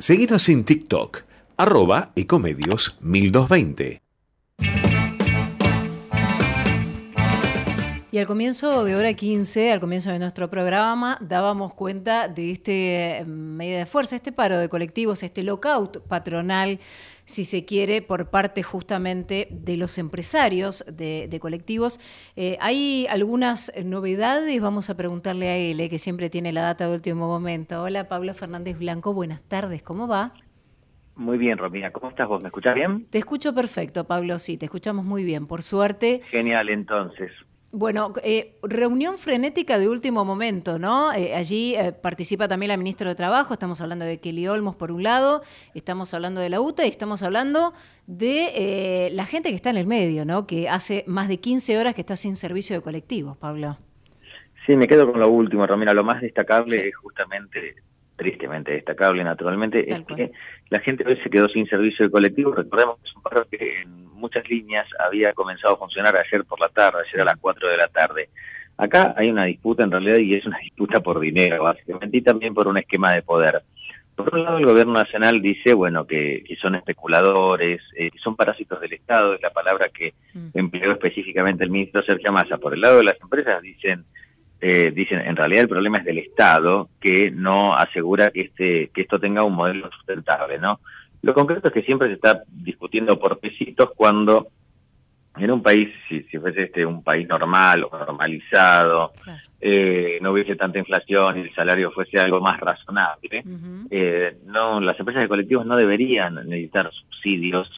Seguinos en TikTok, arroba ecomedios 1220. Y al comienzo de hora 15, al comienzo de nuestro programa, dábamos cuenta de este eh, medida de fuerza, este paro de colectivos, este lockout patronal, si se quiere, por parte justamente de los empresarios de, de colectivos. Eh, hay algunas novedades, vamos a preguntarle a él, que siempre tiene la data de último momento. Hola, Pablo Fernández Blanco, buenas tardes, ¿cómo va? Muy bien, Romina. ¿Cómo estás vos? ¿Me escuchás bien? Te escucho perfecto, Pablo, sí, te escuchamos muy bien, por suerte. Genial, entonces. Bueno, eh, reunión frenética de último momento, ¿no? Eh, allí eh, participa también la ministra de Trabajo, estamos hablando de Kelly Olmos por un lado, estamos hablando de la UTA y estamos hablando de la gente que está en el medio, ¿no? Que hace más de 15 horas que está sin servicio de colectivos, Pablo. Sí, me quedo con lo último, Romina. Lo más destacable es justamente, tristemente destacable, naturalmente, es que la gente hoy se quedó sin servicio de colectivo. Recordemos que es un paro que en muchas líneas había comenzado a funcionar ayer por la tarde, ayer a las 4 de la tarde. Acá hay una disputa en realidad y es una disputa por dinero, básicamente, y también por un esquema de poder. Por un lado, el gobierno nacional dice, bueno, que, que son especuladores, eh, que son parásitos del Estado, es la palabra que empleó específicamente el ministro Sergio Massa. Por el lado de las empresas dicen, eh, dicen, en realidad el problema es del Estado, que no asegura que, este, que esto tenga un modelo sustentable, ¿no? Lo concreto es que siempre se está discutiendo por pesitos cuando en un país, si, si fuese este un país normal o normalizado, eh, no hubiese tanta inflación y el salario fuese algo más razonable, eh, no, las empresas de colectivos no deberían necesitar subsidios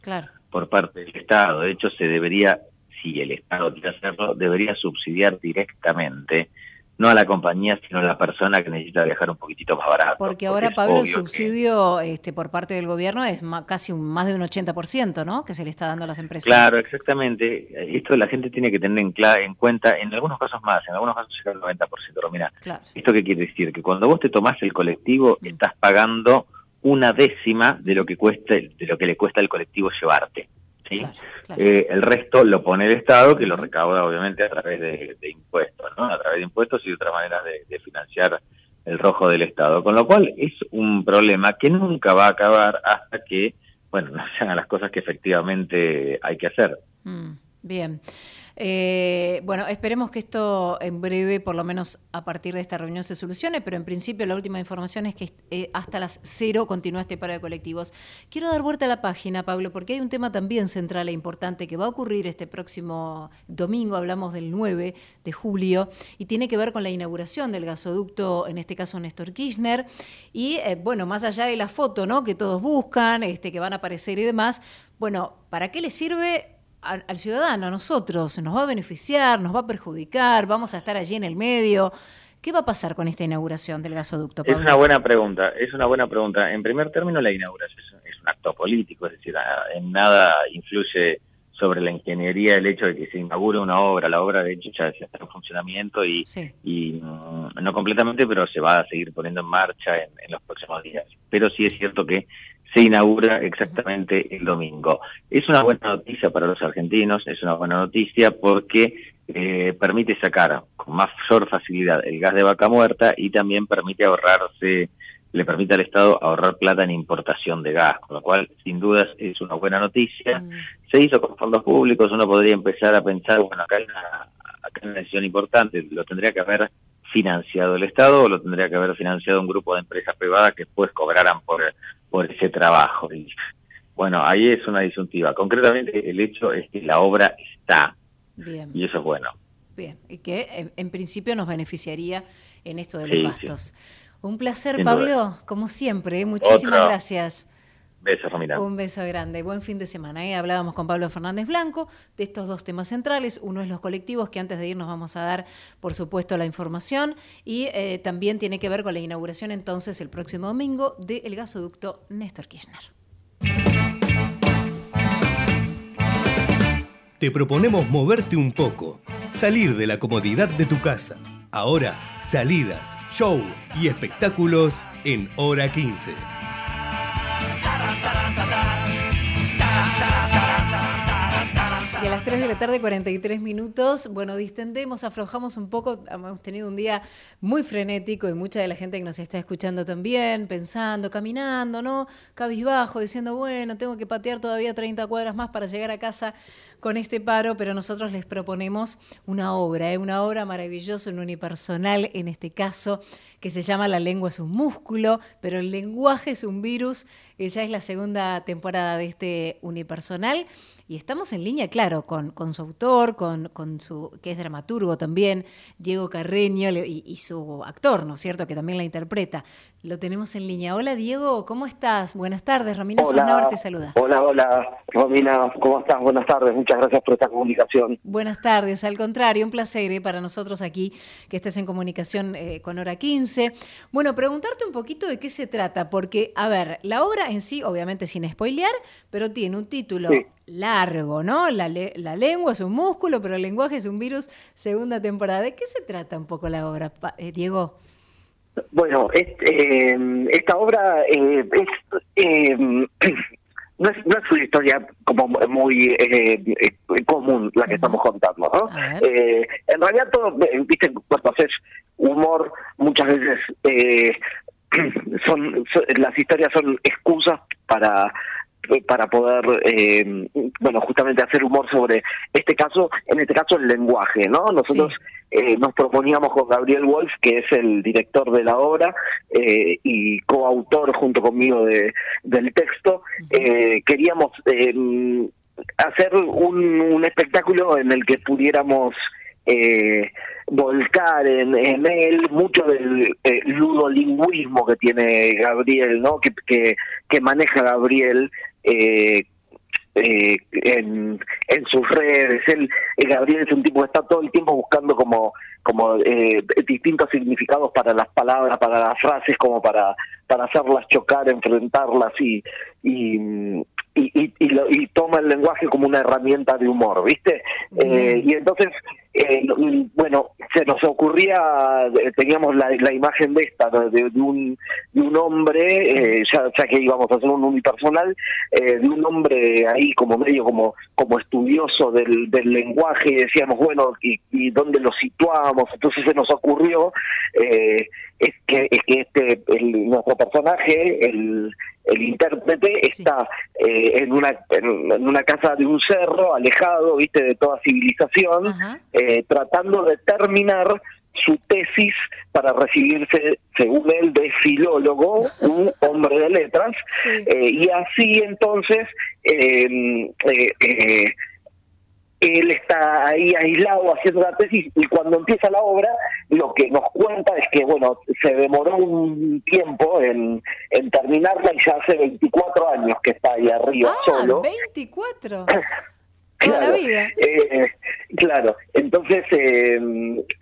por parte del Estado. De hecho, se debería, si el Estado quiere hacerlo, debería subsidiar directamente no a la compañía, sino a la persona que necesita viajar un poquitito más barato. Porque ahora, Pablo, el subsidio este, por parte del gobierno es casi un, más de un 80%, ¿no? Que se le está dando a las empresas. Claro, exactamente. Esto la gente tiene que tener en, en cuenta, en algunos casos más, en algunos casos llega al 90%. Mira, ¿esto qué quiere decir? Que cuando vos te tomás el colectivo, mm. estás pagando una décima de lo que cuesta, de lo que le cuesta al colectivo llevarte. Eh, el resto lo pone el Estado, que lo recauda obviamente a través de, impuestos, ¿no? A través de impuestos y de otra manera de, financiar el rojo del Estado. Con lo cual es un problema que nunca va a acabar hasta que, bueno, (laughs) no se hagan las cosas que efectivamente hay que hacer. Mm, bien. Eh, bueno, esperemos que esto en breve, por lo menos a partir de esta reunión, se solucione, pero en principio la última información es que eh, hasta las cero continúa este paro de colectivos. Quiero dar vuelta a la página, Pablo, porque hay un tema también central e importante que va a ocurrir este próximo domingo, hablamos del 9 de julio, y tiene que ver con la inauguración del gasoducto, en este caso Néstor Kirchner, y eh, bueno, más allá de la foto, ¿no? Que todos buscan, este, que van a aparecer y demás, bueno, ¿para qué le sirve? Al, ciudadano, a nosotros, nos va a beneficiar, nos va a perjudicar, vamos a estar allí en el medio. ¿Qué va a pasar con esta inauguración del gasoducto? Es una buena pregunta, es una buena pregunta. En primer término, la inauguración es, un acto político, es decir, en nada influye sobre la ingeniería el hecho de que se inaugure una obra. La obra, de hecho, ya, está en funcionamiento y, y mm, no completamente, pero se va a seguir poniendo en marcha en, en los próximos días. Pero sí es cierto que se inaugura exactamente el domingo. Es una buena noticia para los argentinos, es una buena noticia porque eh, permite sacar con mayor facilidad el gas de vaca muerta y también permite ahorrarse, le permite al Estado ahorrar plata en importación de gas, con lo cual sin dudas es una buena noticia. Mm. Se hizo con fondos públicos, uno podría empezar a pensar, bueno, acá hay una, acá hay una decisión importante, lo tendría que haber financiado el Estado o lo tendría que haber financiado un grupo de empresas privadas que después cobraran por por ese trabajo. Y, bueno, ahí es una disyuntiva. Concretamente, el hecho es que la obra está. Bien. Y eso es bueno. Bien, y que en, principio nos beneficiaría en esto de los gastos. Un placer, Pablo, como siempre. ¿eh? Muchísimas gracias. Besos, Romina. Un beso grande. Buen fin de semana. ¿eh? Hablábamos con Pablo Fernández Blanco de estos dos temas centrales. Uno es los colectivos, que antes de ir nos vamos a dar, por supuesto, la información. Y eh, también tiene que ver con la inauguración entonces el próximo domingo del gasoducto Néstor Kirchner. Te proponemos moverte un poco, salir de la comodidad de tu casa. Ahora, salidas, show y espectáculos en hora 15. Y a las 3 de la tarde, 43 minutos, bueno, distendemos, aflojamos un poco, hemos tenido un día muy frenético y mucha de la gente que nos está escuchando también, pensando, caminando, ¿no? Cabizbajo, diciendo, bueno, tengo que patear todavía 30 cuadras más para llegar a casa con este paro, pero nosotros les proponemos una obra, ¿eh? una obra maravillosa, un unipersonal en este caso, que se llama La lengua es un músculo, pero el lenguaje es un virus. Ya es la segunda temporada de este unipersonal y estamos en línea, claro, con, con su autor, con, con, su, que es dramaturgo también, Diego Carreño, y, su actor, ¿no es cierto?, que también la interpreta. Lo tenemos en línea. Hola Diego, ¿cómo estás? Buenas tardes, Romina hola, te saluda. Hola, hola, Romina, ¿cómo estás? Buenas tardes, muchas gracias por esta comunicación. Buenas tardes, al contrario, un placer ¿eh? para nosotros aquí que estés en comunicación eh, con Hora 15. Bueno, preguntarte un poquito de qué se trata, porque, a ver, la obra en sí, obviamente sin spoilear, pero tiene un título largo, ¿no? La, la, lengua es un músculo, pero el lenguaje es un virus, segunda temporada. ¿De qué se trata un poco la obra, eh, Diego? Bueno, este, esta obra eh, es, eh, (clears throat) no, es, no es una historia como muy común la que estamos contando, ¿no? en realidad todo, viste, cuando haces humor, muchas veces (clears throat) son, las historias son excusas para para poder, eh, bueno, justamente hacer humor sobre este caso, en este caso el lenguaje, ¿no? Nosotros eh, nos proponíamos con Gabriel Wolf, que es el director de la obra eh, y coautor junto conmigo de, del texto, queríamos hacer un, un espectáculo en el que pudiéramos eh, volcar en, en, él mucho del eh, ludolingüismo que tiene Gabriel, ¿no? Que, que, que maneja Gabriel, eh, eh, en, en sus redes. Él, eh, Gabriel es un tipo que está todo el tiempo buscando como como eh, distintos significados para las palabras, para las frases, como para para hacerlas chocar, enfrentarlas y y, y, y, lo, y toma el lenguaje como una herramienta de humor, ¿viste? Eh, y entonces, eh, bueno, se nos ocurría, eh, teníamos la, la imagen de esta, de, de un, de un hombre, eh, ya, ya que íbamos a hacer un unipersonal, eh, de un hombre ahí como medio como, como estudioso del, del lenguaje, y decíamos, bueno, ¿y, y dónde lo situamos? Entonces se nos ocurrió eh, es que, es que este, el, nuestro personaje, el el intérprete está eh, en una en, una casa de un cerro alejado viste de toda civilización eh, tratando de terminar su tesis para recibirse, según él, de filólogo, un hombre de letras, eh, y así entonces eh, eh, eh, él está ahí aislado haciendo la tesis y cuando empieza la obra lo que nos cuenta es que bueno se demoró un tiempo en, en terminarla y ya hace 24 años que está ahí arriba ah, solo. 24 (clears throat) Toda la vida. Eh, claro, entonces, eh,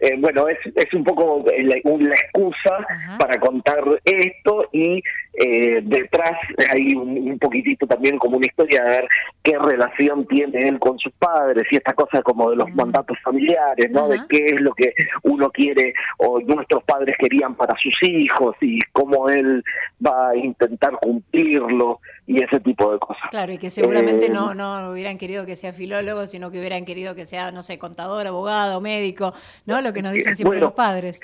eh, bueno, es, es un poco la, la excusa para contar esto y eh, detrás hay un, un, poquitito también como una historia de ver qué relación tiene él con sus padres y esta cosa como de los mandatos familiares, ¿no? De qué es lo que uno quiere o nuestros padres querían para sus hijos y cómo él va a intentar cumplirlo y ese tipo de cosas. Claro, y que seguramente eh, no, no hubieran querido que sea filólogo, sino que hubieran querido que sea, no sé, contador, abogado, médico, ¿no? Lo que nos dicen siempre bueno, los padres.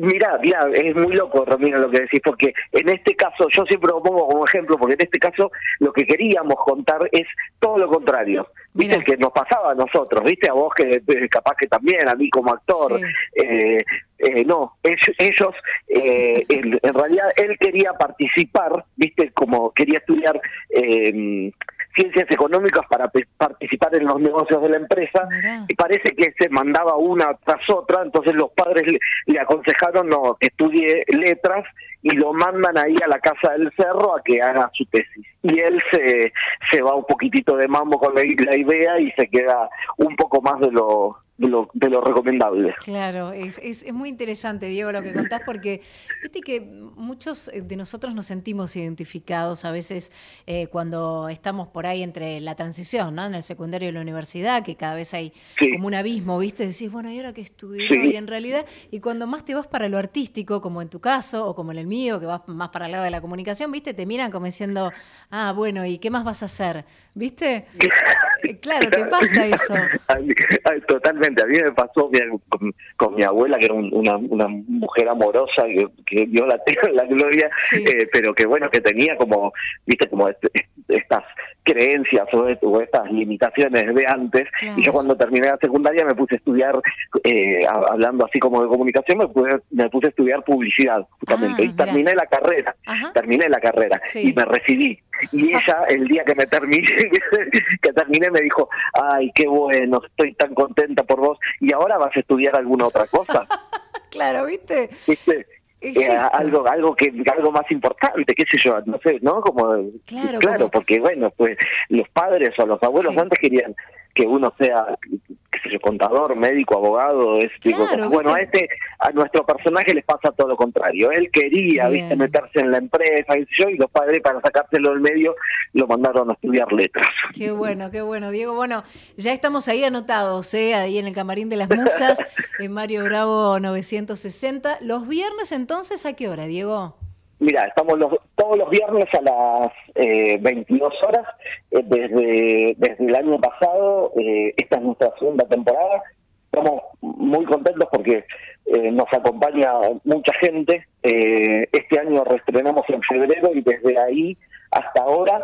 Mira, mira, es muy loco, Romina, lo que decís, porque en este caso, yo siempre lo pongo como ejemplo, porque en este caso lo que queríamos contar es todo lo contrario. Viste, que nos pasaba a nosotros, viste, a vos que capaz que también, a mí como actor. Sí. Eh, eh, no, ellos, ellos eh, él, en realidad él quería participar, viste, como quería estudiar eh, ciencias económicas para participar en los negocios de la empresa y parece que se mandaba una tras otra, entonces los padres le, le aconsejaron no, que estudie letras y lo mandan ahí a la casa del cerro a que haga su tesis. Y él se, se va un poquitito de mambo con la, la idea y se queda un poco más de lo de lo, de lo recomendable. Claro, es, es, es, muy interesante, Diego, lo que contás, porque viste que muchos de nosotros nos sentimos identificados a veces eh, cuando estamos por ahí entre la transición, ¿no? En el secundario y la universidad, que cada vez hay sí. como un abismo, ¿viste? Decís, bueno, ¿y ahora qué estudio? Sí. Y en realidad, y cuando más te vas para lo artístico, como en tu caso, o como en el mío, que vas más para el lado de la comunicación, ¿viste? Te miran como diciendo, ah, bueno, ¿y qué más vas a hacer? ¿Viste? (laughs) (laughs) claro, te pasa eso. Totalmente, a mí me pasó con, con, mi abuela, que era un, una, una mujer amorosa, que, que Dios la tenga en la gloria, sí. eh, pero que bueno, que tenía como, viste, como este, estas creencias o, o, estas limitaciones de antes. Claro. Y yo cuando terminé la secundaria me puse a estudiar, eh, hablando así como de comunicación, me puse, me puse a estudiar publicidad, justamente. Ah, y terminé la carrera, Ajá. terminé la carrera sí. y me recibí. Y (laughs) ella, el día que me terminé, (laughs) que terminé, me dijo, ay, qué bueno, estoy tan contenta por vos. ¿Y ahora vas a estudiar alguna otra cosa? (laughs) claro, ¿viste? ¿Viste? Eh, algo algo que algo más importante qué sé yo no sé no como claro, claro como... porque bueno pues los padres o los abuelos sí. antes querían que uno sea qué sé yo contador médico abogado es claro, tipo, bueno a este a nuestro personaje les pasa todo lo contrario. Él quería Bien. viste meterse en la empresa y yo y los padres para sacárselo del medio lo mandaron a estudiar letras. Qué bueno qué bueno Diego. Bueno ya estamos ahí anotados eh ahí en el camarín de las musas (laughs) en Mario Bravo 960 los viernes entonces a qué hora, Diego? Mira, estamos los, todos los viernes a las eh, 22 horas. Eh, desde, desde el año pasado, eh, esta es nuestra segunda temporada. Estamos muy contentos porque eh, nos acompaña mucha gente. Eh, este año reestrenamos en febrero y desde ahí hasta ahora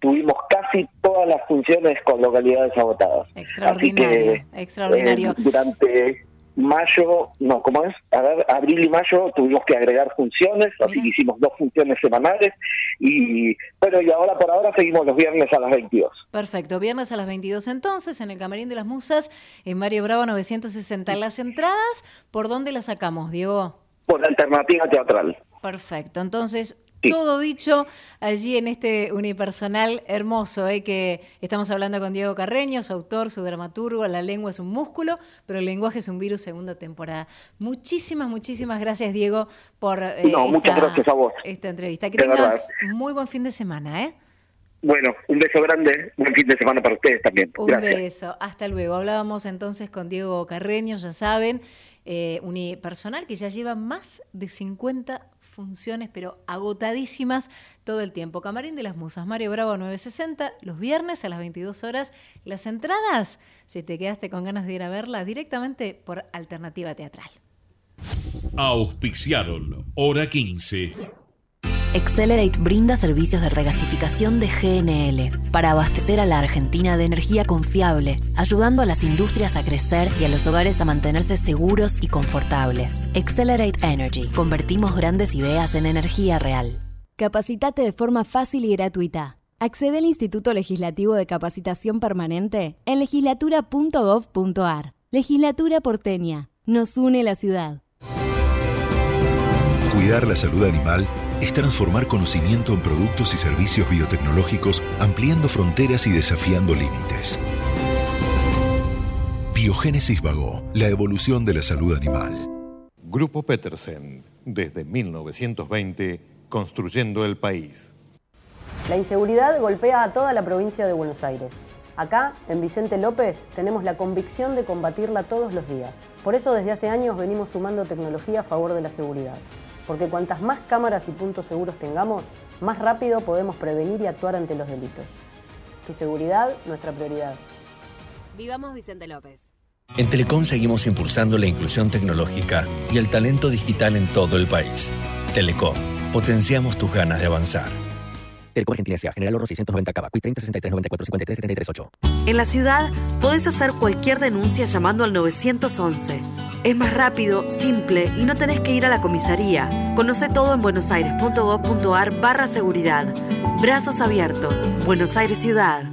tuvimos casi todas las funciones con localidades agotadas. Extraordinario, que, extraordinario. Durante mayo, no, ¿cómo es? A ver, abril y mayo tuvimos que agregar funciones, así que hicimos dos funciones semanales y bueno, y ahora por ahora seguimos los viernes a las 22. Perfecto, viernes a las 22 entonces en el Camarín de las Musas en Mario Bravo 960. Las entradas, ¿por dónde las sacamos, Diego? Por alternativa teatral. Perfecto, entonces todo dicho allí en este unipersonal hermoso, ¿eh? que estamos hablando con Diego Carreño, su autor, su dramaturgo, La lengua es un músculo, pero el lenguaje es un virus, segunda temporada. Muchísimas, muchísimas gracias, Diego, por eh, esta, esta entrevista. Que tengas muy buen fin de semana, ¿eh? Bueno, un beso grande, buen fin de semana para ustedes también. Un beso, hasta luego. Hablábamos entonces con Diego Carreño, ya saben, eh, unipersonal que ya lleva más de 50 funciones, pero agotadísimas todo el tiempo. Camarín de las Musas, Mario Bravo 960, los viernes a las 22 horas. Las entradas, si te quedaste con ganas de ir a verla, directamente por Alternativa Teatral. Auspiciaron Hora 15. Accelerate brinda servicios de regasificación de GNL para abastecer a la Argentina de energía confiable, ayudando a las industrias a crecer y a los hogares a mantenerse seguros y confortables. Accelerate Energy. Convertimos grandes ideas en energía real. Capacitate de forma fácil y gratuita. Accede al Instituto Legislativo de Capacitación Permanente en legislatura.gov.ar. Legislatura porteña. Nos une la ciudad. Cuidar la salud animal es transformar conocimiento en productos y servicios biotecnológicos, ampliando fronteras y desafiando límites. Biogénesis Vago, la evolución de la salud animal. Grupo Petersen, desde 1920, construyendo el país. La inseguridad golpea a toda la provincia de Buenos Aires. Acá, en Vicente López, tenemos la convicción de combatirla todos los días. Por eso desde hace años venimos sumando tecnología a favor de la seguridad porque cuantas más cámaras y puntos seguros tengamos, más rápido podemos prevenir y actuar ante los delitos. Tu seguridad, nuestra prioridad. Vivamos Vicente López. En Telecom seguimos impulsando la inclusión tecnológica y el talento digital en todo el país. Telecom, potenciamos tus ganas de avanzar. Telecom Argentina S.A. General Oro 690 Cava. 30 63 94 53 73 8. En la ciudad, podés hacer cualquier denuncia llamando al 911. Es más rápido, simple y no tenés que ir a la comisaría. Conoce todo en buenosaires.gov.ar barra seguridad. Brazos abiertos. Buenos Aires Ciudad.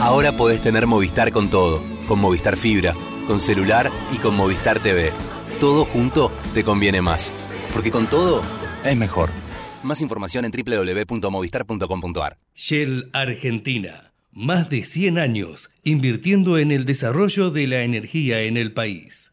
Ahora podés tener Movistar con todo. Con Movistar Fibra, con celular y con Movistar TV. Todo junto te conviene más. Porque con todo es mejor. Más información en www.movistar.com.ar. Shell Argentina. Más de 100 años invirtiendo en el desarrollo de la energía en el país.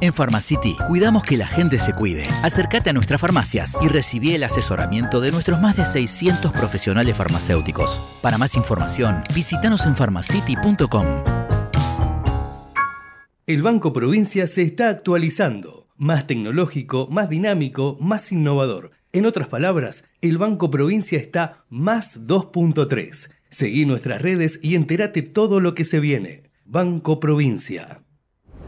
En Pharmacity, cuidamos que la gente se cuide. Acércate a nuestras farmacias y recibí el asesoramiento de nuestros más de 600 profesionales farmacéuticos. Para más información, visítanos en pharmacity.com. El Banco Provincia se está actualizando. Más tecnológico, más dinámico, más innovador. En otras palabras, el Banco Provincia está más 2.3. Seguí nuestras redes y entérate todo lo que se viene. Banco Provincia.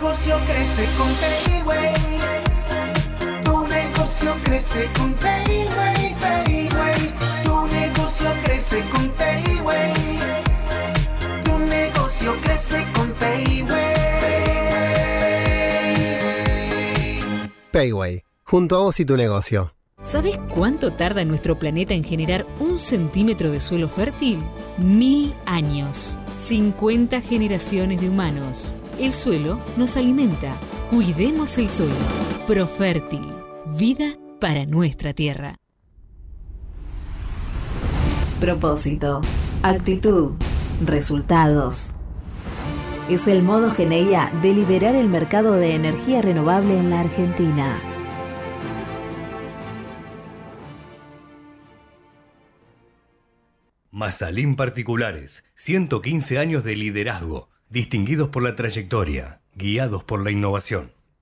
negocio crece con Payway. Tu negocio crece con Payway, Payway. Tu negocio crece con Payway. Tu negocio crece con Payway. Payway, junto a vos y tu negocio. ¿Sabes cuánto tarda nuestro planeta en generar un centímetro de suelo fértil? Mil años. 50 generaciones de humanos. El suelo nos alimenta. Cuidemos el suelo. Profértil. Vida para nuestra tierra. Propósito, actitud, resultados. Es el modo Geneia de liderar el mercado de energía renovable en la Argentina. Mazalín Particulares, 115 años de liderazgo, distinguidos por la trayectoria, guiados por la innovación.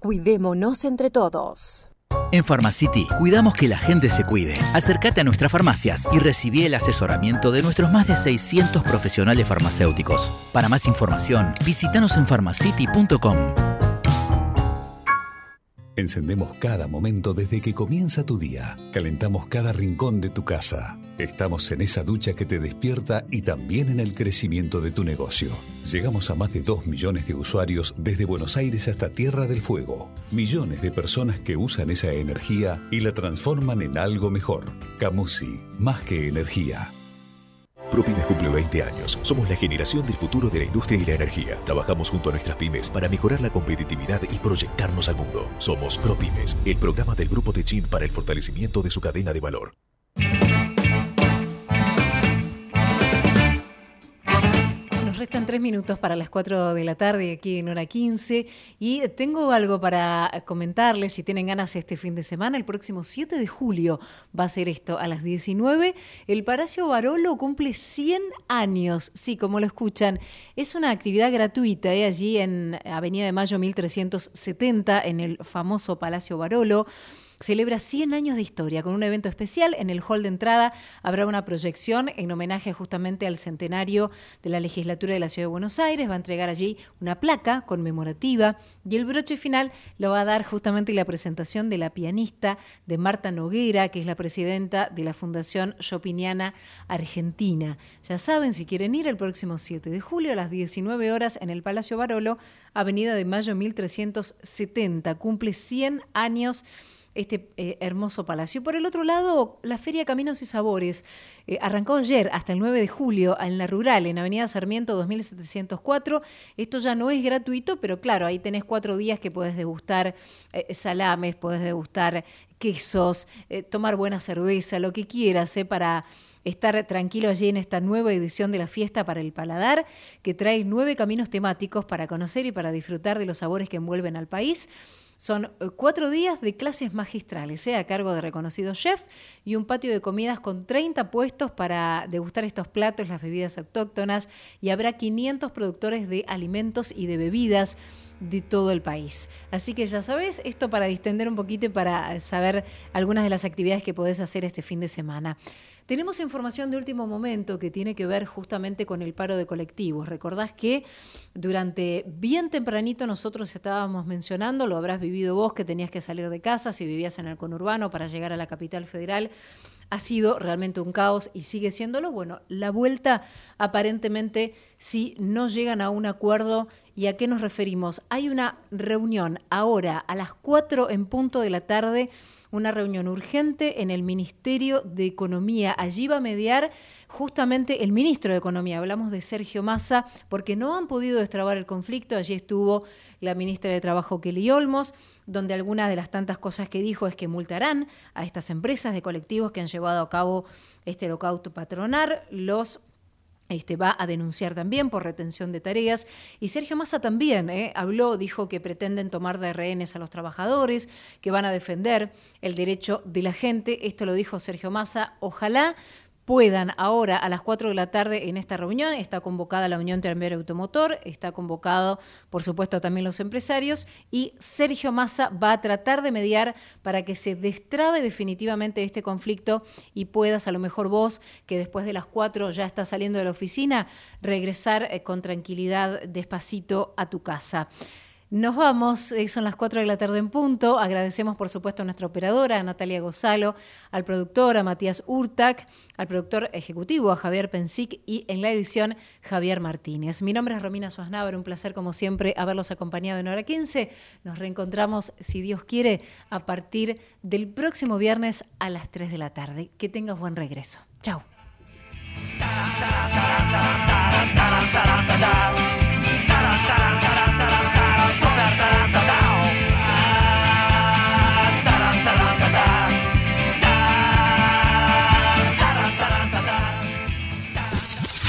Cuidémonos entre todos. En Pharmacity cuidamos que la gente se cuide. Acércate a nuestras farmacias y recibí el asesoramiento de nuestros más de 600 profesionales farmacéuticos. Para más información, visítanos en pharmacity.com. Encendemos cada momento desde que comienza tu día. Calentamos cada rincón de tu casa. Estamos en esa ducha que te despierta y también en el crecimiento de tu negocio. Llegamos a más de 2 millones de usuarios desde Buenos Aires hasta Tierra del Fuego. Millones de personas que usan esa energía y la transforman en algo mejor. Camusi, más que energía. ProPymes cumple 20 años. Somos la generación del futuro de la industria y la energía. Trabajamos junto a nuestras pymes para mejorar la competitividad y proyectarnos al mundo. Somos ProPymes, el programa del Grupo de Chin para el fortalecimiento de su cadena de valor. Restan tres minutos para las 4 de la tarde aquí en hora 15 y tengo algo para comentarles si tienen ganas este fin de semana. El próximo 7 de julio va a ser esto a las 19. El Palacio Barolo cumple 100 años. Sí, como lo escuchan, es una actividad gratuita ¿eh? allí en Avenida de Mayo 1370 en el famoso Palacio Barolo celebra 100 años de historia con un evento especial. En el hall de entrada habrá una proyección en homenaje justamente al centenario de la legislatura de la Ciudad de Buenos Aires. Va a entregar allí una placa conmemorativa y el broche final lo va a dar justamente la presentación de la pianista de Marta Noguera, que es la presidenta de la Fundación Chopiniana Argentina. Ya saben, si quieren ir el próximo 7 de julio a las 19 horas en el Palacio Barolo, Avenida de Mayo 1370. Cumple 100 años este eh, hermoso palacio. Por el otro lado, la Feria Caminos y Sabores eh, arrancó ayer hasta el 9 de julio en la Rural, en Avenida Sarmiento 2704. Esto ya no es gratuito, pero claro, ahí tenés cuatro días que puedes degustar eh, salames, puedes degustar quesos, tomar buena cerveza, lo que quieras, para estar tranquilo allí en esta nueva edición de la fiesta para el paladar, que trae nueve caminos temáticos para conocer y para disfrutar de los sabores que envuelven al país. Son eh, cuatro días de clases magistrales, ¿eh? a cargo de reconocidos chefs y un patio de comidas con 30 puestos para degustar estos platos, las bebidas autóctonas, y habrá 500 productores de alimentos y de bebidas de todo el país. Así que ya sabes, esto para distender un poquito y para saber algunas de las actividades que podés hacer este fin de semana. Tenemos información de último momento que tiene que ver justamente con el paro de colectivos. Recordás que durante bien tempranito nosotros estábamos mencionando, lo habrás vivido vos, que tenías que salir de casa si vivías en el conurbano para llegar a la capital federal. Ha sido realmente un caos y sigue siéndolo. Bueno, la vuelta aparentemente si no llegan a un acuerdo. ¿Y a qué nos referimos? Hay una reunión ahora a las 4 en punto de la tarde una reunión urgente en el Ministerio de Economía. Allí va a mediar justamente el ministro de Economía. Hablamos de Sergio Massa, porque no han podido destrabar el conflicto. Allí estuvo la ministra de Trabajo, Kelly Olmos, donde alguna de las tantas cosas que dijo es que multarán a estas empresas de colectivos que han llevado a cabo este locauto patronar. Los este, va a denunciar también por retención de tareas. Y Sergio Massa también eh, habló, dijo que pretenden tomar de rehenes a los trabajadores, que van a defender el derecho de la gente. Esto lo dijo Sergio Massa. Ojalá puedan ahora a las 4 de la tarde en esta reunión. Está convocada la Unión Tranviaria Automotor, está convocado, por supuesto, también los empresarios y Sergio Massa va a tratar de mediar para que se destrabe definitivamente este conflicto y puedas, a lo mejor vos, que después de las 4 ya estás saliendo de la oficina, regresar eh, con tranquilidad, despacito a tu casa. Nos vamos, eh, son las 4 de la tarde en punto. Agradecemos, por supuesto, a nuestra operadora, a Natalia Gozalo, al productor, a Matías Urtac, al productor ejecutivo, a Javier Pensic y en la edición, Javier Martínez. Mi nombre es Romina Suaznaver, un placer, como siempre, haberlos acompañado en hora 15. Nos reencontramos, si Dios quiere, a partir del próximo viernes a las 3 de la tarde. Que tengas buen regreso. Chao.